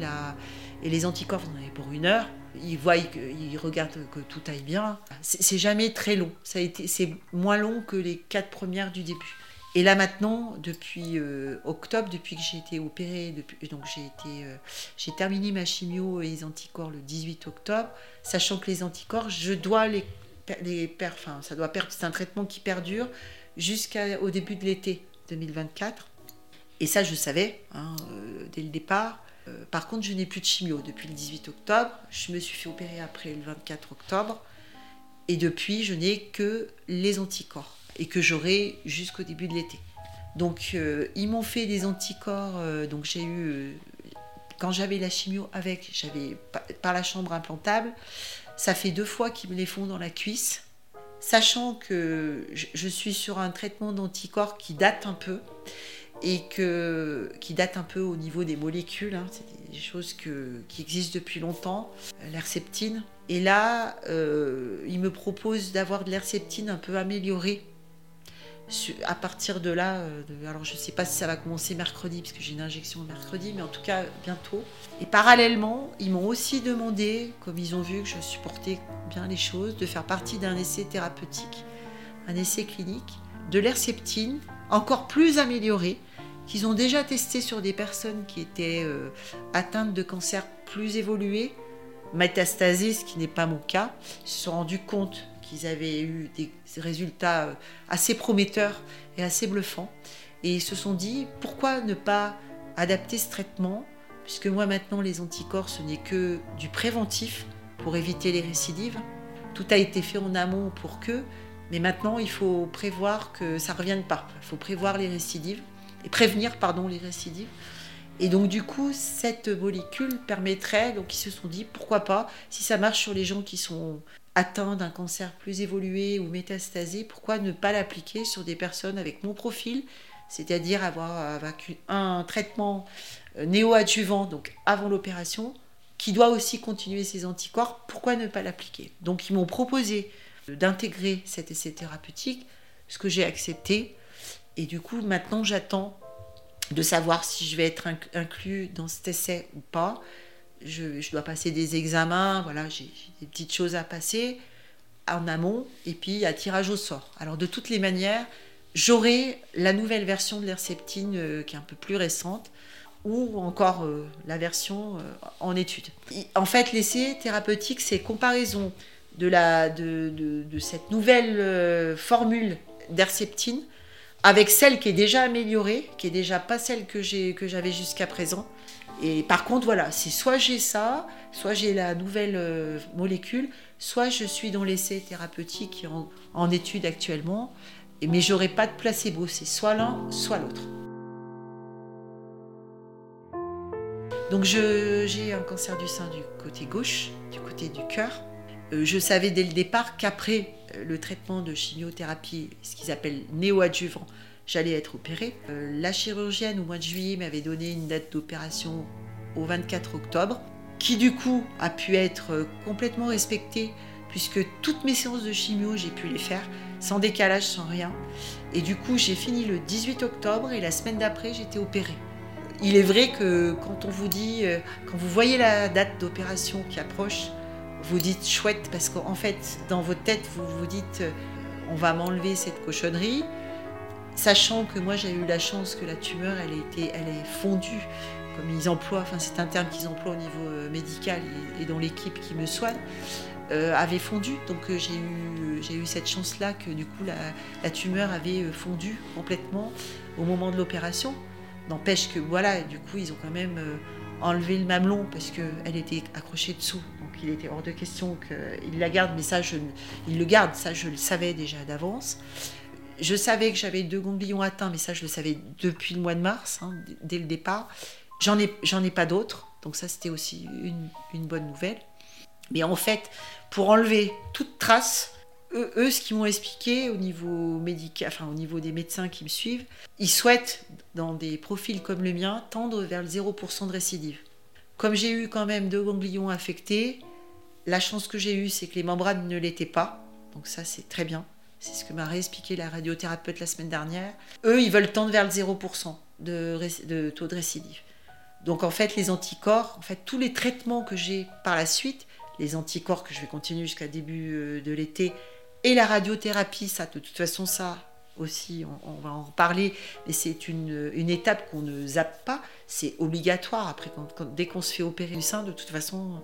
et les anticorps, vous en avez pour une heure. Ils voient, ils regardent que tout aille bien. C'est jamais très long. C'est moins long que les quatre premières du début. Et là maintenant, depuis euh, octobre, depuis que j'ai été opérée, donc euh, j'ai terminé ma chimio et les anticorps le 18 octobre, sachant que les anticorps, je dois les, ça doit c'est un traitement qui perdure jusqu'au début de l'été 2024. Et ça, je savais hein, euh, dès le départ. par contre, je n'ai plus de chimio depuis le 18 octobre. Je me suis fait opérer après le 24 octobre. Et depuis, je n'ai que les anticorps et que j'aurai jusqu'au début de l'été. Donc euh, ils m'ont fait des anticorps, euh, donc j'ai eu, euh, quand j'avais la chimio avec, j'avais par la chambre implantable, ça fait deux fois qu'ils me les font dans la cuisse, sachant que je, suis sur un traitement d'anticorps qui date un peu, et que, qui date un peu au niveau des molécules. Hein. c'est des choses que, qui existent depuis longtemps, l'herceptine. Et là, euh, il me propose d'avoir de l'herceptine un peu améliorée. À partir de là, euh, alors je ne sais pas si ça va commencer mercredi, parce que j'ai une injection mercredi, mais en tout cas bientôt. Et parallèlement, ils m'ont aussi demandé, comme ils ont vu que je supportais bien les choses, de faire partie d'un essai thérapeutique, un essai clinique, de l'herceptine encore plus améliorée, qu'ils ont déjà testé sur des personnes qui étaient euh, atteintes de cancer plus évolué, métastasé, ce qui n'est pas mon cas. Ils se sont rendus compte qu'ils avaient eu des résultats euh, assez prometteurs et assez bluffants. Et ils se sont dit, pourquoi ne pas adapter ce traitement? Puisque moi maintenant, les anticorps, ce n'est que du préventif pour éviter les récidives. Tout a été fait en amont pour que, mais maintenant, il faut prévoir que ça ne revienne pas. Il faut prévoir les récidives et prévenir pardon, les récidives. Et donc du coup, cette molécule permettrait, donc ils se sont dit, pourquoi pas, si ça marche sur les gens qui sont atteints d'un cancer plus évolué ou métastasé, pourquoi ne pas l'appliquer sur des personnes avec mon profil, c'est-à-dire avoir un traitement euh, néoadjuvant, donc avant l'opération, qui doit aussi continuer ses anticorps, pourquoi ne pas l'appliquer? Donc ils m'ont proposé d'intégrer cet essai thérapeutique, ce que j'ai accepté, et du coup, maintenant, j'attends de savoir si je vais être inclus dans cet essai ou pas. Je, dois passer des examens, voilà, j'ai des petites choses à passer en amont, et puis à tirage au sort. Alors de toutes les manières, j'aurai la nouvelle version de l'Herceptine euh, qui est un peu plus récente, ou encore euh, la version euh, en étude. En fait, l'essai thérapeutique, c'est comparaison de, la, de, de cette nouvelle formule d'Herceptine avec celle qui est déjà améliorée, qui est déjà pas celle que j'avais jusqu'à présent. Et par contre, voilà, c'est soit j'ai ça, soit j'ai la nouvelle euh, molécule, soit je suis dans l'essai thérapeutique en, étude actuellement, mais j'aurai pas de placebo, c'est soit l'un, soit l'autre. Donc j'ai un cancer du sein du côté gauche, du côté du cœur. Euh, je savais dès le départ qu'après euh, le traitement de chimiothérapie, ce qu'ils appellent néoadjuvant, j'allais être opérée. Euh, la chirurgienne au mois de juillet m'avait donné une date d'opération au 24 octobre, qui du coup a pu être complètement respectée puisque toutes mes séances de chimio, j'ai pu les faire sans décalage, sans rien. Et du coup, j'ai fini le 18 octobre et la semaine d'après, j'étais opérée. Il est vrai que quand on vous dit, quand vous voyez la date d'opération qui approche, vous dites chouette parce qu'en fait, dans votre tête, vous vous dites euh, on va m'enlever cette cochonnerie, sachant que moi j'ai eu la chance que la tumeur elle, été, elle est fondue, comme ils emploient, enfin c'est un terme qu'ils emploient au niveau euh, médical et, dans l'équipe qui me soigne, euh, avait fondu. Donc j'ai eu, j'ai eu cette chance-là que du coup la, tumeur avait fondu complètement au moment de l'opération. N'empêche que voilà, du coup ils ont quand même enlevé le mamelon parce qu'elle était accrochée dessous il était hors de question qu'il la garde, mais ça, je, le garde, ça, je le savais déjà d'avance. Je savais que j'avais deux ganglions atteints, mais ça, je le savais depuis le mois de mars, hein, dès le départ. J'en ai, ai pas d'autres, donc ça, c'était aussi une, bonne nouvelle. Mais en fait, pour enlever toute trace, eux, eux ce qu'ils m'ont expliqué au niveau médical, enfin au niveau des médecins qui me suivent, ils souhaitent, dans des profils comme le mien, tendre vers le 0% de récidive. Comme j'ai eu quand même deux ganglions affectés, la chance que j'ai eue, c'est que les membranes ne l'étaient pas. Donc ça, c'est très bien. C'est ce que m'a réexpliqué la radiothérapeute la semaine dernière. Eux, ils veulent tendre vers le 0% de, taux de récidive. Donc en fait, les anticorps, en fait, tous les traitements que j'ai par la suite, les anticorps que je vais continuer jusqu'à début euh, de l'été, et la radiothérapie, ça, de toute façon, ça aussi, on, va en reparler, mais c'est une, étape qu'on ne zappe pas, c'est obligatoire. Après, dès qu'on se fait opérer du sein, de toute façon,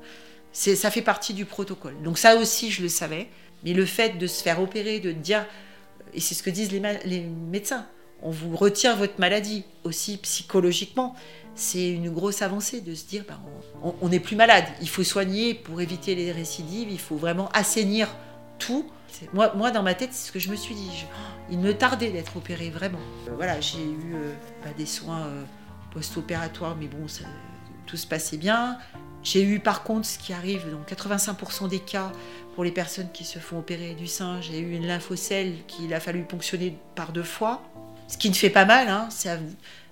ça fait partie du protocole. Donc ça aussi, je le savais. Mais le fait de se faire opérer, de dire, et c'est ce que disent les, médecins, on vous retire votre maladie aussi psychologiquement. C'est une grosse avancée de se dire, ben, on n'est plus malade. Il faut soigner pour éviter les récidives. Il faut vraiment assainir tout. Moi, moi, dans ma tête, c'est ce que je me suis dit. il me tardait d'être opéré, vraiment. Euh, voilà, j'ai eu euh, bah, des soins euh, post-opératoires, mais bon, tout se passait bien. J'ai eu par contre ce qui arrive dans 85% des cas pour les personnes qui se font opérer du sein, j'ai eu une lymphocelle qu'il a fallu ponctionner par deux fois, ce qui ne fait pas mal, hein,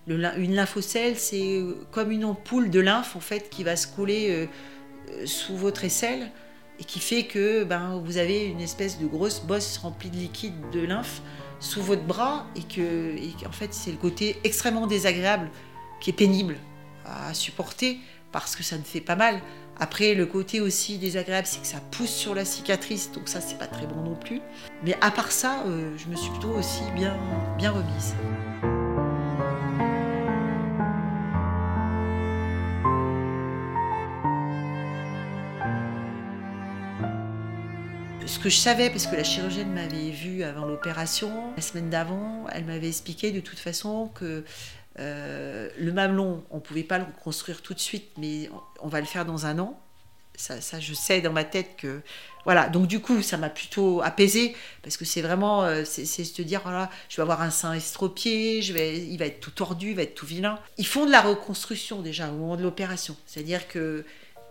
une lymphocèle, c'est comme une ampoule de lymphe en fait qui va se coller sous votre aisselle et qui fait que ben, vous avez une espèce de grosse bosse remplie de liquide de lymphe sous votre bras et que en fait c'est le côté extrêmement désagréable qui est pénible à supporter parce que ça ne fait pas mal. Après, le côté aussi désagréable, c'est que ça pousse sur la cicatrice, donc ça, c'est pas très bon non plus. Mais à part ça, euh, je me suis plutôt aussi bien, bien remise. ce que je savais, parce que la chirurgienne m'avait vu avant l'opération, la semaine d'avant, elle m'avait expliqué de toute façon que euh, le mamelon, on ne pouvait pas le reconstruire tout de suite, mais on va le faire dans un an. Ça, je sais dans ma tête que voilà. Donc du coup ça m'a plutôt apaisé parce que c'est vraiment euh, c'est se dire voilà je vais avoir un sein estropié je vais il va être tout tordu il va être tout vilain. Ils font de la reconstruction déjà au moment de l'opération. C'est à dire que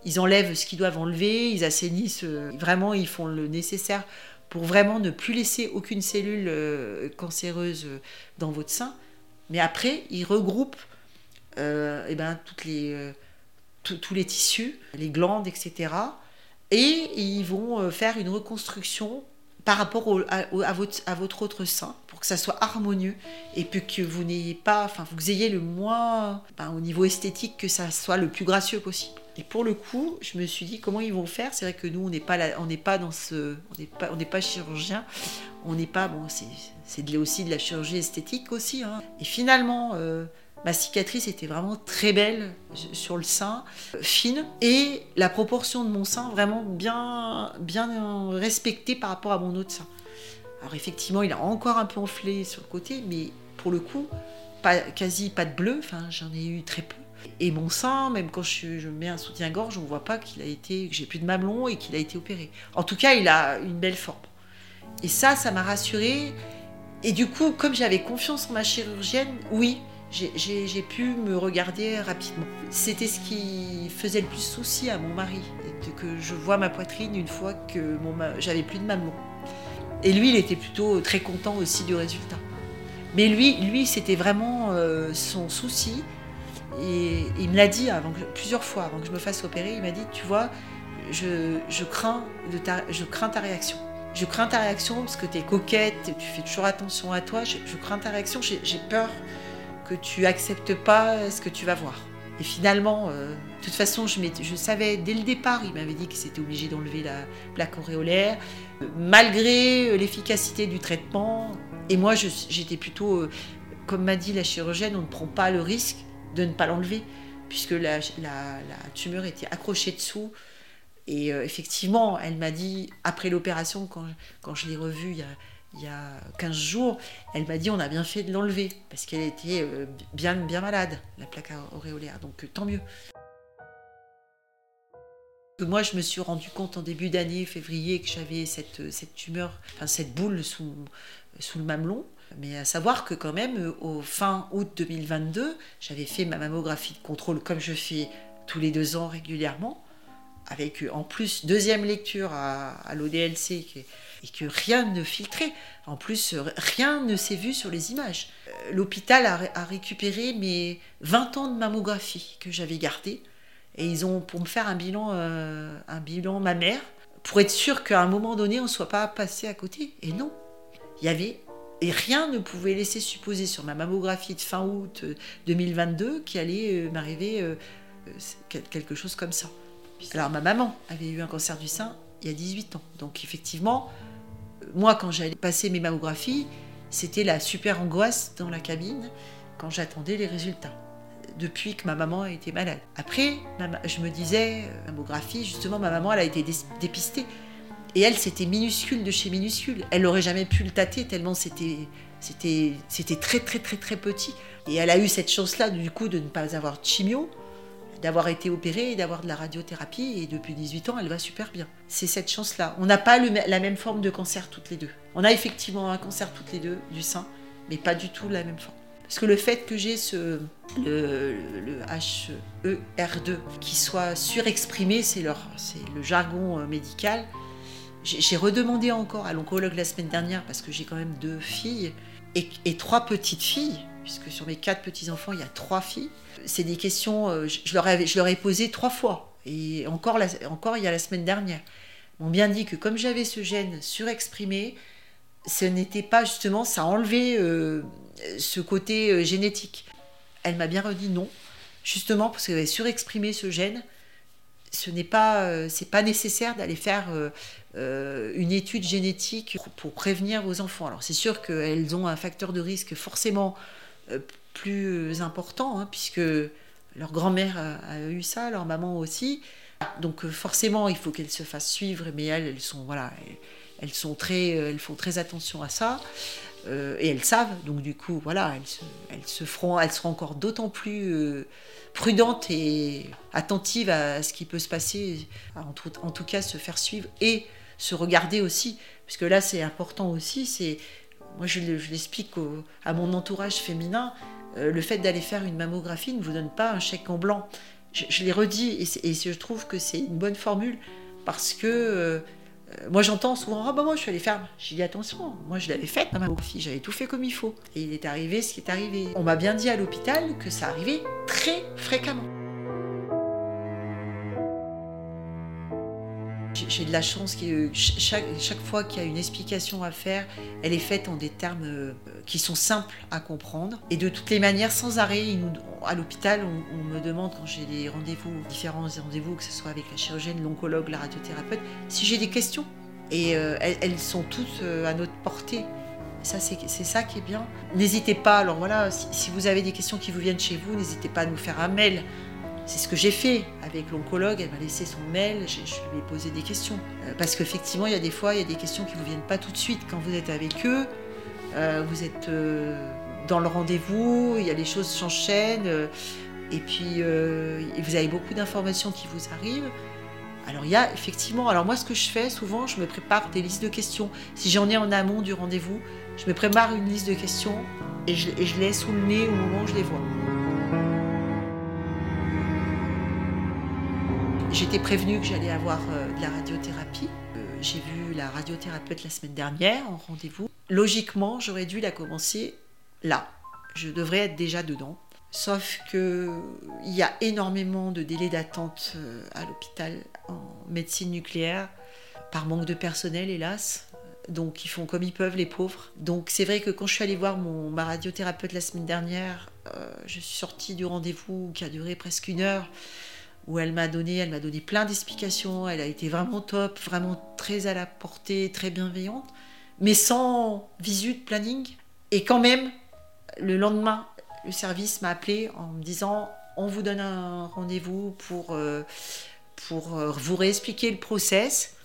ils enlèvent ce qu'ils doivent enlever ils assainissent euh, vraiment ils font le nécessaire pour vraiment ne plus laisser aucune cellule cancéreuse dans votre sein mais après, ils regroupent euh, eh ben, toutes les, euh, tous les tissus, les glandes, etc. Et ils vont euh, faire une reconstruction par rapport à, votre, à votre autre sein pour que ça soit harmonieux et puis que vous n'ayez pas, enfin, vous ayez le moins, ben, au niveau esthétique, que ça soit le plus gracieux possible. Et pour le coup, je me suis dit comment ils vont faire? C'est vrai que nous, on n'est pas, pas dans ce, on n'est pas, pas chirurgien, on n'est pas, bon, aussi de la chirurgie esthétique aussi. Hein. Et finalement, euh, ma cicatrice était vraiment très belle sur le sein, fine, et la proportion de mon sein vraiment bien, bien respectée par rapport à mon autre sein. Alors effectivement, il a encore un peu enflé sur le côté, mais pour le coup, quasi pas de bleu. Enfin, j'en ai eu très peu. Et mon sein, même quand je, mets un soutien-gorge, on ne voit pas qu'il a été, que j'ai plus de mamelon et qu'il a été opéré. En tout cas, il a une belle forme. Et ça, ça m'a rassurée. Et du coup, comme j'avais confiance en ma chirurgienne, oui, j'ai pu me regarder rapidement. C'était ce qui faisait le plus souci à mon mari, que je vois ma poitrine une fois que j'avais plus de mamelon. Et lui, il était plutôt très content aussi du résultat. Mais lui, lui c'était vraiment euh, son souci, et, il me l'a dit plusieurs fois avant que je me fasse opérer. Il m'a dit Tu vois, je, crains ta réaction. Je crains ta réaction parce que tu es coquette, tu fais toujours attention à toi. Je, crains ta réaction. J'ai peur que tu acceptes pas ce que tu vas voir. Et finalement, euh, de toute façon, je, savais dès le départ, il m'avait dit que c'était obligé d'enlever la plaque auréolaire, malgré l'efficacité du traitement. Et moi, j'étais plutôt, euh, comme m'a dit la chirurgienne, on ne prend pas le risque de ne pas l'enlever, puisque la, tumeur était accrochée dessous. Et euh, effectivement, elle m'a dit, après l'opération, quand, quand, je l'ai revue il y, a, il y a 15 jours, elle m'a dit on a bien fait de l'enlever, parce qu'elle était euh, bien, bien malade, la plaque auréolaire, donc euh, tant mieux. Moi, je me suis rendu compte en début d'année, février, que j'avais cette, cette tumeur, enfin cette boule sous, sous le mamelon. Mais à savoir que quand même, au fin août 2022, j'avais fait ma mammographie de contrôle comme je fais tous les deux ans régulièrement, avec euh, en plus deuxième lecture à, l'ODLC et que rien ne filtrait. En plus, euh, rien ne s'est vu sur les images. L'hôpital a, récupéré mes 20 ans de mammographie que j'avais gardés et ils ont pour me faire un bilan, un bilan mammaire pour être sûr qu'à un moment donné on ne soit pas passé à côté. Et non, il y avait et rien ne pouvait laisser supposer sur ma mammographie de fin août 2022 euh, qu'il allait euh, m'arriver euh, quelque chose comme ça. Alors ma maman avait eu un cancer du sein il y a 18 ans. Donc effectivement, moi quand j'allais passer mes mammographies, c'était la super angoisse dans la cabine quand j'attendais les résultats depuis que ma maman a été malade. Après, je me disais, mammographie, justement, ma maman, elle a été dépistée. Et elle, c'était minuscule de chez minuscule. Elle n'aurait jamais pu le tâter tellement c'était, c'était, c'était très, très, très, très petit. Et elle a eu cette chance-là, du coup, de ne pas avoir de chimio, d'avoir été opérée et d'avoir de la radiothérapie. Et depuis 18 ans, elle va super bien. C'est cette chance-là. On n'a pas la même forme de cancer toutes les deux. On a effectivement un cancer toutes les deux du sein, mais pas du tout la même forme. Parce que le fait que j'ai ce, le, le, HER2 qui soit surexprimé, c'est le jargon euh, médical, j'ai redemandé encore à l'oncologue la semaine dernière parce que j'ai quand même deux filles et, trois petites filles. Puisque sur mes quatre petits-enfants, il y a trois filles. C'est des questions, euh, je, leur ai, je posé trois fois, et encore, encore il y a la semaine dernière. Ils m'ont bien dit que comme j'avais ce gène surexprimé, ce n'était pas justement, ça enlevait euh, ce côté euh, génétique. Elle m'a bien redit non, justement parce qu'elle avait surexprimé ce gène. Ce n'est pas, euh, pas nécessaire d'aller faire une étude génétique pour, prévenir vos enfants. Alors c'est sûr qu'elles ont un facteur de risque forcément plus important, hein, puisque leur grand-mère a, eu ça, leur maman aussi. Donc forcément, il faut qu'elles se fassent suivre, mais elles, elles sont voilà, elles, sont très, euh, elles font très attention à ça. Euh, et elles savent, donc du coup, voilà, elles se, feront, elles seront encore d'autant plus euh, prudentes et attentives à, ce qui peut se passer, en tout, en tout, cas se faire suivre et se regarder aussi, parce que là c'est important aussi, c'est, moi je, l'explique à mon entourage féminin, le fait d'aller faire une mammographie ne vous donne pas un chèque en blanc. Je, l'ai redit et, je trouve que c'est une bonne formule parce que euh, moi j'entends souvent ah bah moi je suis allée faire j'ai dit attention moi je l'avais faite ma fille j'avais tout fait comme il faut et il est arrivé ce qui est arrivé. On m'a bien dit à l'hôpital que ça arrivait très fréquemment J'ai de la chance que chaque, fois qu'il y a une explication à faire, elle est faite en des termes euh, qui sont simples à comprendre. Et de toutes les manières, sans arrêt, à l'hôpital, on, me demande quand j'ai des rendez-vous, différents rendez-vous, que ce soit avec la chirurgienne, l'oncologue, la radiothérapeute, si j'ai des questions. Et euh, elles, sont toutes euh, à notre portée. Ça, c'est ça qui est bien. N'hésitez pas, alors voilà, si, vous avez des questions qui vous viennent chez vous, n'hésitez pas à nous faire un mail c'est ce que j'ai fait avec l'oncologue. Elle m'a laissé son mail, je, lui ai posé des questions. Euh, parce qu'effectivement, il y a des fois, il y a des questions qui ne vous viennent pas tout de suite quand vous êtes avec eux. Euh, vous êtes euh, dans le rendez-vous, il y a les choses s'enchaînent. et puis, vous avez beaucoup d'informations qui vous arrivent. Alors il y a effectivement, alors moi ce que je fais souvent, je me prépare des listes de questions. Si j'en ai en amont du rendez-vous, je me prépare une liste de questions et je, et je les ai sous le nez au moment où je les vois. J'étais prévenue que j'allais avoir euh, de la radiothérapie. Euh, j'ai vu la radiothérapeute la semaine dernière en rendez-vous. Logiquement, j'aurais dû la commencer là. Je devrais être déjà dedans. Sauf qu'il y a énormément de délais d'attente euh, à l'hôpital en médecine nucléaire, par manque de personnel, hélas. Donc ils font comme ils peuvent, les pauvres. Donc c'est vrai que quand je suis allée voir ma radiothérapeute la semaine dernière, je suis sortie du rendez-vous qui a duré presque une heure où elle m'a donné, elle m'a donné plein d'explications. Elle a été vraiment top, vraiment très à la portée, très bienveillante, mais sans visu de planning. Et quand même, le lendemain, le service m'a appelé en me disant on vous donne un rendez-vous pour, euh, pour euh, vous réexpliquer le process.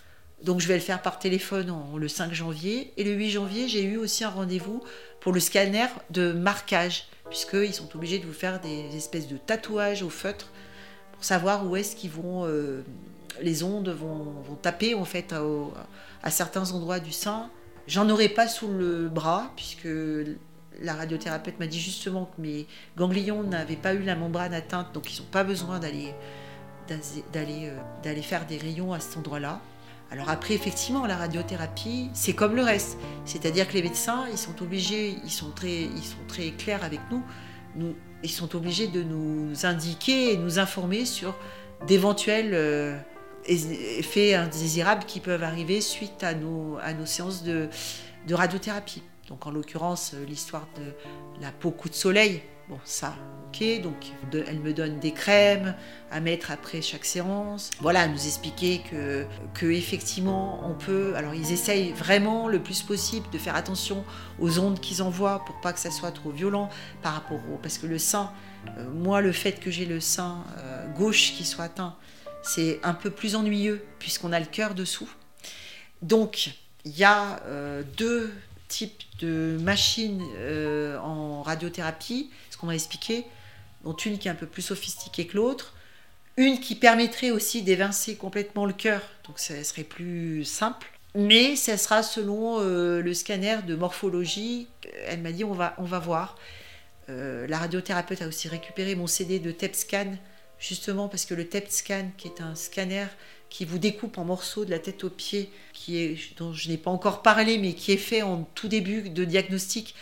Donc je vais le faire par téléphone le 5 janvier. Et le 8 janvier, j'ai eu aussi un rendez-vous pour le scanner de marquage, puisqu'ils sont obligés de vous faire des espèces de tatouages au feutre pour savoir où est-ce qu'ils vont, euh, les ondes vont, taper en fait à, certains endroits du sein. J'en aurais pas sous le bras puisque la radiothérapeute m'a dit justement que mes ganglions n'avaient pas eu la membrane atteinte, donc ils n'ont pas besoin d'aller d'aller euh, d'aller faire des rayons à cet endroit-là. Alors après, effectivement, la radiothérapie, c'est comme le reste. C'est-à-dire que les médecins, ils sont obligés, ils sont très, ils sont très clairs avec nous. nous ils sont obligés de nous indiquer et nous informer sur d'éventuels euh, effets indésirables qui peuvent arriver suite à nos, à nos séances de, de radiothérapie. Donc en l'occurrence, l'histoire de la peau coup de soleil, bon ça, ok, donc elle me donne des crèmes à mettre après chaque séance. Voilà, nous expliquer que, que effectivement on peut, alors ils essayent vraiment le plus possible de faire attention aux ondes qu'ils envoient pour pas que ça soit trop violent par rapport au, parce que le sein, euh, moi le fait que j'ai le sein euh, gauche qui soit atteint, c'est un peu plus ennuyeux puisqu'on a le cœur dessous. Donc il y a deux type de machine euh, en radiothérapie, qu'on m'a expliqué, dont une qui est un peu plus sophistiquée que l'autre, une qui permettrait aussi d'évincer complètement le cœur, donc ça serait plus simple, mais ça sera selon euh, le scanner de morphologie. Elle m'a dit on va, voir. Euh, la radiothérapeute a aussi récupéré mon CD de TEP scan, justement parce que le TEP scan, qui est un scanner qui vous découpe en morceaux de la tête aux pieds, dont je n'ai pas encore parlé, mais qui est fait en tout début de diagnostic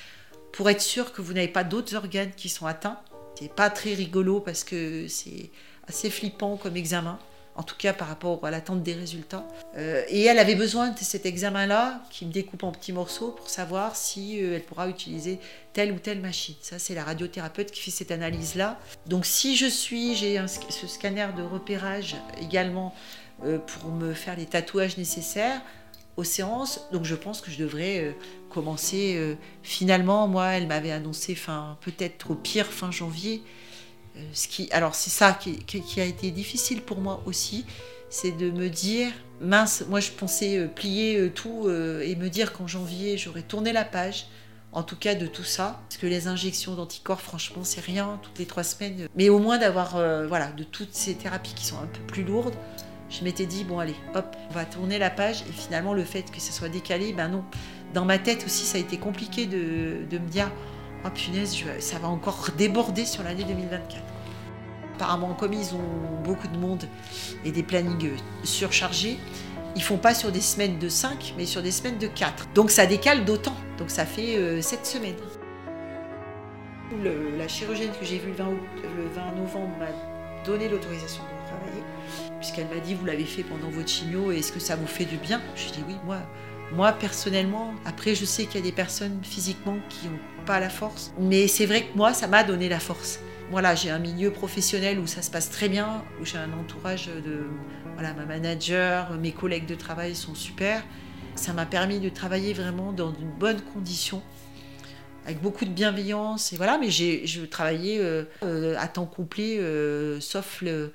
pour être sûr que vous n'avez pas d'autres organes qui sont atteints. C'est pas très rigolo parce que c'est assez flippant comme examen en tout cas par rapport à l'attente des résultats. Euh, et elle avait besoin de cet examen-là, qui me découpe en petits morceaux, pour savoir si euh, elle pourra utiliser telle ou telle machine. Ça, c'est la radiothérapeute qui fait cette analyse-là. Donc si je suis, j'ai ce scanner de repérage également euh, pour me faire les tatouages nécessaires aux séances, donc je pense que je devrais commencer finalement, moi, elle m'avait annoncé fin, peut-être au pire fin janvier, euh, ce qui, alors c'est ça qui, a été difficile pour moi aussi, c'est de me dire, mince, moi je pensais euh, plier euh, tout et me dire qu'en janvier j'aurais tourné la page, en tout cas de tout ça, parce que les injections d'anticorps, franchement, c'est rien, toutes les trois semaines, mais au moins d'avoir, voilà, de toutes ces thérapies qui sont un peu plus lourdes, je m'étais dit, bon allez, hop, on va tourner la page, et finalement le fait que ça soit décalé, ben non, dans ma tête aussi ça a été compliqué de, de me dire, oh punaise, ça va encore déborder sur l'année 2024. Apparemment, comme ils ont beaucoup de monde et des plannings surchargés, ils font pas sur des semaines de 5, mais sur des semaines de 4. Donc ça décale d'autant. Donc ça fait 7 euh, semaines. la chirurgienne que j'ai vue le 20, le 20 novembre m'a donné l'autorisation de travailler, puisqu'elle m'a dit Vous l'avez fait pendant votre chimio, est-ce que ça vous fait du bien? Je dit Oui, moi, moi, personnellement, après, je sais qu'il y a des personnes physiquement qui n'ont pas la force. Mais c'est vrai que moi, ça m'a donné la force. Voilà, j'ai un milieu professionnel où ça se passe très bien, où j'ai un entourage de. Voilà, ma manager, mes collègues de travail sont super. Ça m'a permis de travailler vraiment dans une bonne condition, avec beaucoup de bienveillance. Et voilà, mais j'ai, je travaillais euh, euh, à temps complet, euh, sauf le,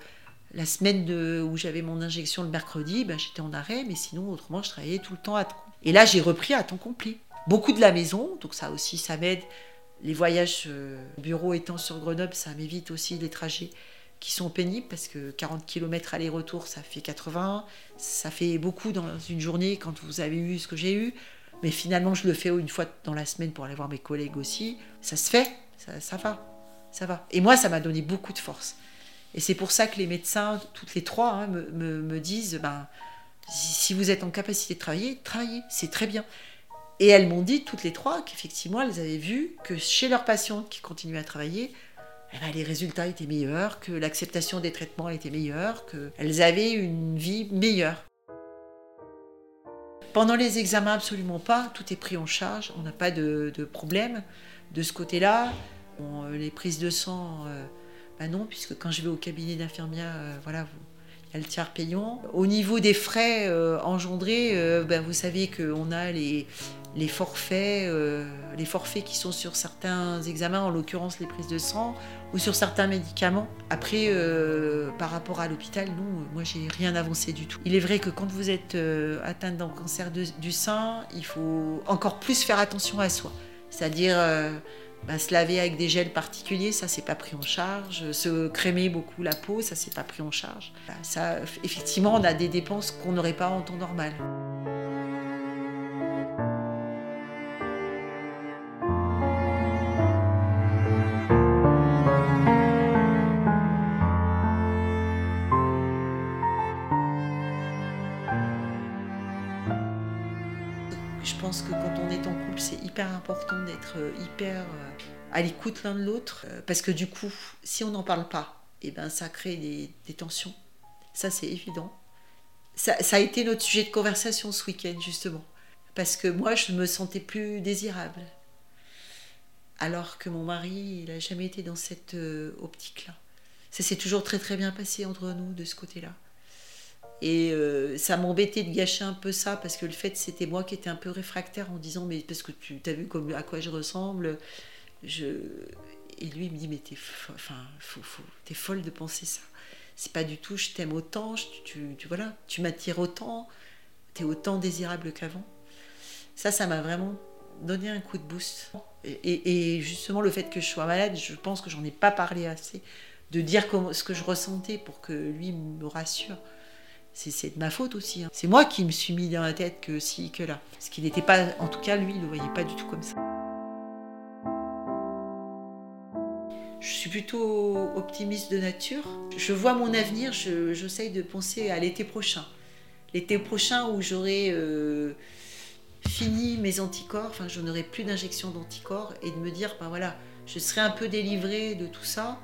la semaine où j'avais mon injection le mercredi, ben, j'étais en arrêt, mais sinon, autrement, je travaillais tout le temps à temps. Et là, j'ai repris à temps complet. Beaucoup de la maison, donc ça aussi, ça m'aide. Les voyages euh, bureau étant sur Grenoble, ça m'évite aussi les trajets qui sont pénibles parce que 40 km aller-retour, ça fait 80. Ça fait beaucoup dans une journée quand vous avez eu ce que j'ai eu. Mais finalement, je le fais une fois dans la semaine pour aller voir mes collègues aussi. Ça se fait, ça va, ça va. Et moi, ça m'a donné beaucoup de force. Et c'est pour ça que les médecins, toutes les trois, hein, me, disent ben, si vous êtes en capacité de travailler, travaillez, c'est très bien. Et elles m'ont dit, toutes les trois, qu'effectivement, elles avaient vu que chez leurs patientes qui continuaient à travailler, eh ben, les résultats étaient meilleurs, que l'acceptation des traitements était meilleure, qu'elles avaient une vie meilleure. Pendant les examens, absolument pas, tout est pris en charge, on n'a pas de, problème de ce côté-là. les prises de sang. Euh, bah non, puisque quand je vais au cabinet d'infirmière, euh, voilà, il y a le tiers payant. Au niveau des frais euh, engendrés, euh, bah, vous savez qu'on a les, les forfaits, les forfaits qui sont sur certains examens, en l'occurrence les prises de sang, ou sur certains médicaments. Après, par rapport à l'hôpital, non, moi j'ai rien avancé du tout. Il est vrai que quand vous êtes atteinte d'un cancer du sein, il faut encore plus faire attention à soi. C'est-à-dire bah, se laver avec des gels particuliers, ça c'est pas pris en charge. Se crémer beaucoup la peau, ça c'est pas pris en charge. Bah, ça, effectivement, on a des dépenses qu'on n'aurait pas en temps normal. Important d'être euh, hyper euh, à l'écoute l'un de l'autre, euh, parce que du coup, si on n'en parle pas, et eh ben, ça crée des, tensions. Ça, c'est évident. Ça, a été notre sujet de conversation ce week-end, justement. Parce que moi, je me sentais plus désirable. Alors que mon mari, il n'a jamais été dans cette optique-là. Ça s'est toujours très très bien passé entre nous de ce côté-là. Et euh, ça m'embêtait de gâcher un peu ça parce que le fait c'était moi qui étais un peu réfractaire en disant mais parce que tu as vu à quoi je ressemble. Je... Et lui il me dit mais t'es enfin, es folle de penser ça. C'est pas du tout je t'aime autant, tu, voilà, tu m'attires autant, tu es autant désirable qu'avant. Ça, ça m'a vraiment donné un coup de boost. Et, et, justement le fait que je sois malade, je pense que j'en ai pas parlé assez de dire ce que je ressentais pour que lui me rassure c'est de ma faute aussi. Hein. C'est moi qui me suis mis dans la tête que si, que là. Ce qui n'était pas, en tout cas, lui, il ne le voyait pas du tout comme ça. Je suis plutôt optimiste de nature. Je vois mon avenir, j'essaye de penser à l'été prochain. L'été prochain où j'aurai euh, fini mes anticorps, enfin je n'aurai plus d'injection d'anticorps et de me dire, ben voilà, je serai un peu délivrée de tout ça.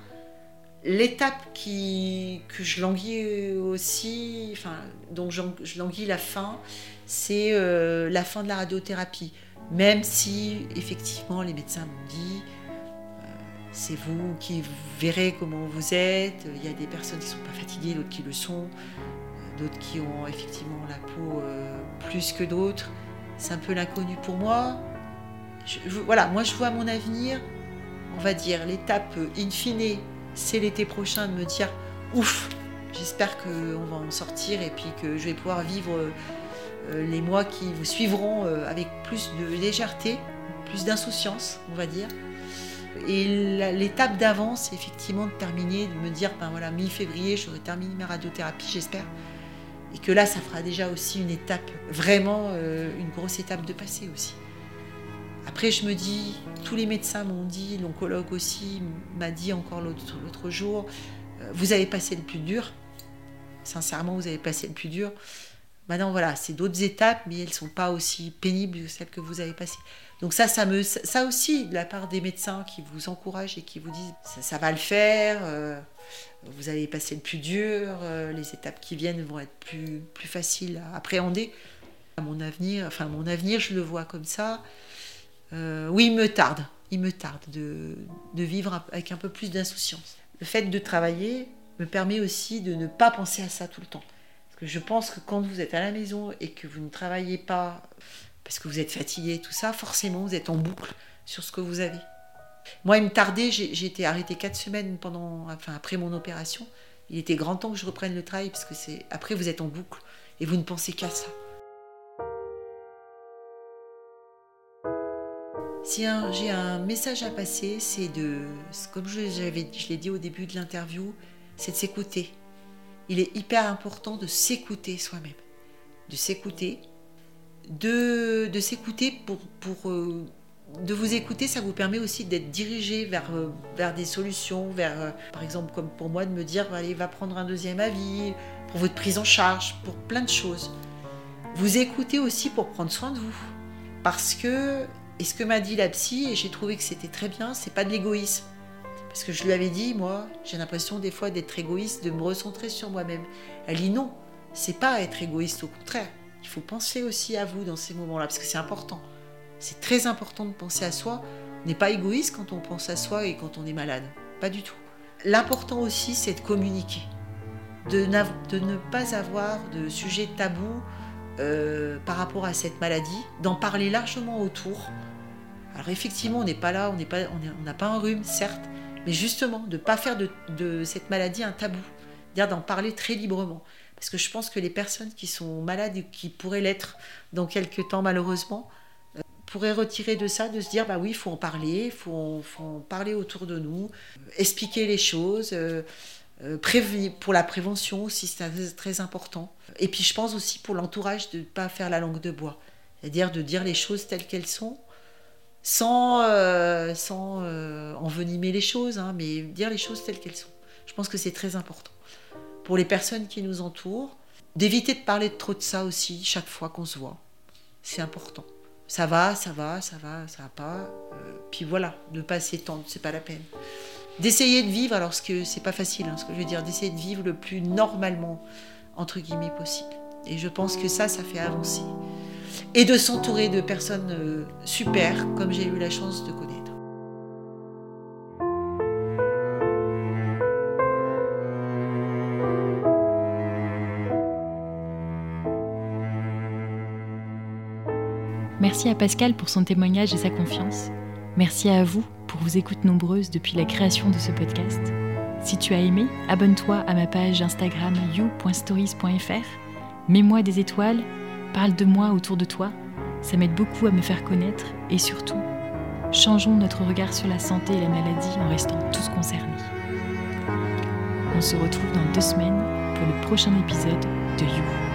L'étape qui, que je languis aussi, enfin, dont je, languis la fin, c'est euh, la fin de la radiothérapie. Même si, effectivement, les médecins m'ont dit, euh, c'est vous qui verrez comment vous êtes. Il y a des personnes qui ne sont pas fatiguées, d'autres qui le sont, d'autres qui ont effectivement la peau plus que d'autres c'est un peu l'inconnu pour moi. voilà, moi je vois mon avenir, on va dire, l'étape in fine, c'est l'été prochain de me dire, ouf, j'espère qu'on va en sortir et puis que je vais pouvoir vivre euh, les mois qui vous suivront euh, avec plus de légèreté, plus d'insouciance, on va dire. Et l'étape d'avant, c'est effectivement de terminer, de me dire, ben voilà, mi-février, j'aurai terminé ma radiothérapie, j'espère. Et que là, ça fera déjà aussi une étape, vraiment euh, une grosse étape de passé aussi. Après, je me dis, tous les médecins m'ont dit, l'oncologue aussi m'a dit encore l'autre jour, euh, vous avez passé le plus dur. Sincèrement, vous avez passé le plus dur. Maintenant, voilà, c'est d'autres étapes, mais elles ne sont pas aussi pénibles que celles que vous avez passées. Donc ça, ça, me, ça aussi, de la part des médecins qui vous encouragent et qui vous disent, ça, va le faire. Euh, vous allez passer le plus dur, euh, les étapes qui viennent vont être plus, plus faciles à appréhender. Mon avenir, enfin mon avenir, je le vois comme ça. Euh, oui, il me tarde, il me tarde de, vivre avec un peu plus d'insouciance. Le fait de travailler me permet aussi de ne pas penser à ça tout le temps. Parce que je pense que quand vous êtes à la maison et que vous ne travaillez pas parce que vous êtes fatigué, tout ça, forcément vous êtes en boucle sur ce que vous avez. Moi, il me tardait, j'ai été arrêtée quatre semaines pendant, enfin, après mon opération. Il était grand temps que je reprenne le travail, parce que c'est après vous êtes en boucle et vous ne pensez qu'à ça. Si j'ai un message à passer, c'est de, comme je, je l'ai dit au début de l'interview, c'est de s'écouter. Il est hyper important de s'écouter soi-même, de s'écouter, de, de s'écouter pour, pour euh, de vous écouter, ça vous permet aussi d'être dirigé vers, euh, vers des solutions, vers, euh, par exemple, comme pour moi, de me dire, allez, va prendre un deuxième avis, pour votre prise en charge, pour plein de choses. Vous écoutez aussi pour prendre soin de vous. Parce que, et ce que m'a dit la psy, et j'ai trouvé que c'était très bien, c'est pas de l'égoïsme. Parce que je lui avais dit, moi, j'ai l'impression des fois d'être égoïste, de me recentrer sur moi-même. Elle dit non, c'est pas être égoïste, au contraire. Il faut penser aussi à vous dans ces moments-là, parce que c'est important. C'est très important de penser à soi. On n'est pas égoïste quand on pense à soi et quand on est malade. Pas du tout. L'important aussi, c'est de communiquer. De, ne pas avoir de sujet tabou euh, par rapport à cette maladie, d'en parler largement autour. Alors effectivement, on n'est pas là, on n'a pas, un rhume, certes, mais justement, de ne pas faire de, cette maladie un tabou, c'est-à-dire d'en parler très librement. Parce que je pense que les personnes qui sont malades et qui pourraient l'être dans quelques temps malheureusement, pourrait retirer de ça, de se dire, bah oui, il faut en parler, il faut, en parler autour de nous, expliquer les choses, euh, euh, pour la prévention aussi, c'est très important. Et puis je pense aussi pour l'entourage de ne pas faire la langue de bois, c'est-à-dire de dire les choses telles qu'elles sont, sans, euh, sans envenimer les choses, hein, mais dire les choses telles qu'elles sont. Je pense que c'est très important. Pour les personnes qui nous entourent, d'éviter de parler trop de ça aussi chaque fois qu'on se voit. C'est important ça va, ça va, ça va, ça va pas. Euh, puis voilà, ne pas s'étendre, c'est pas la peine. D'essayer de vivre, alors ce que c'est pas facile, hein, ce que je veux dire, d'essayer de vivre le plus normalement, entre guillemets, possible. Et je pense que ça, ça fait avancer. Et de s'entourer de personnes euh, super, comme j'ai eu la chance de connaître. Merci à Pascal pour son témoignage et sa confiance. Merci à vous pour vos écoutes nombreuses depuis la création de ce podcast. Si tu as aimé, abonne-toi à ma page Instagram you.stories.fr. Mets-moi des étoiles, parle de moi autour de toi. Ça m'aide beaucoup à me faire connaître et surtout, changeons notre regard sur la santé et la maladie en restant tous concernés. On se retrouve dans deux semaines pour le prochain épisode de You.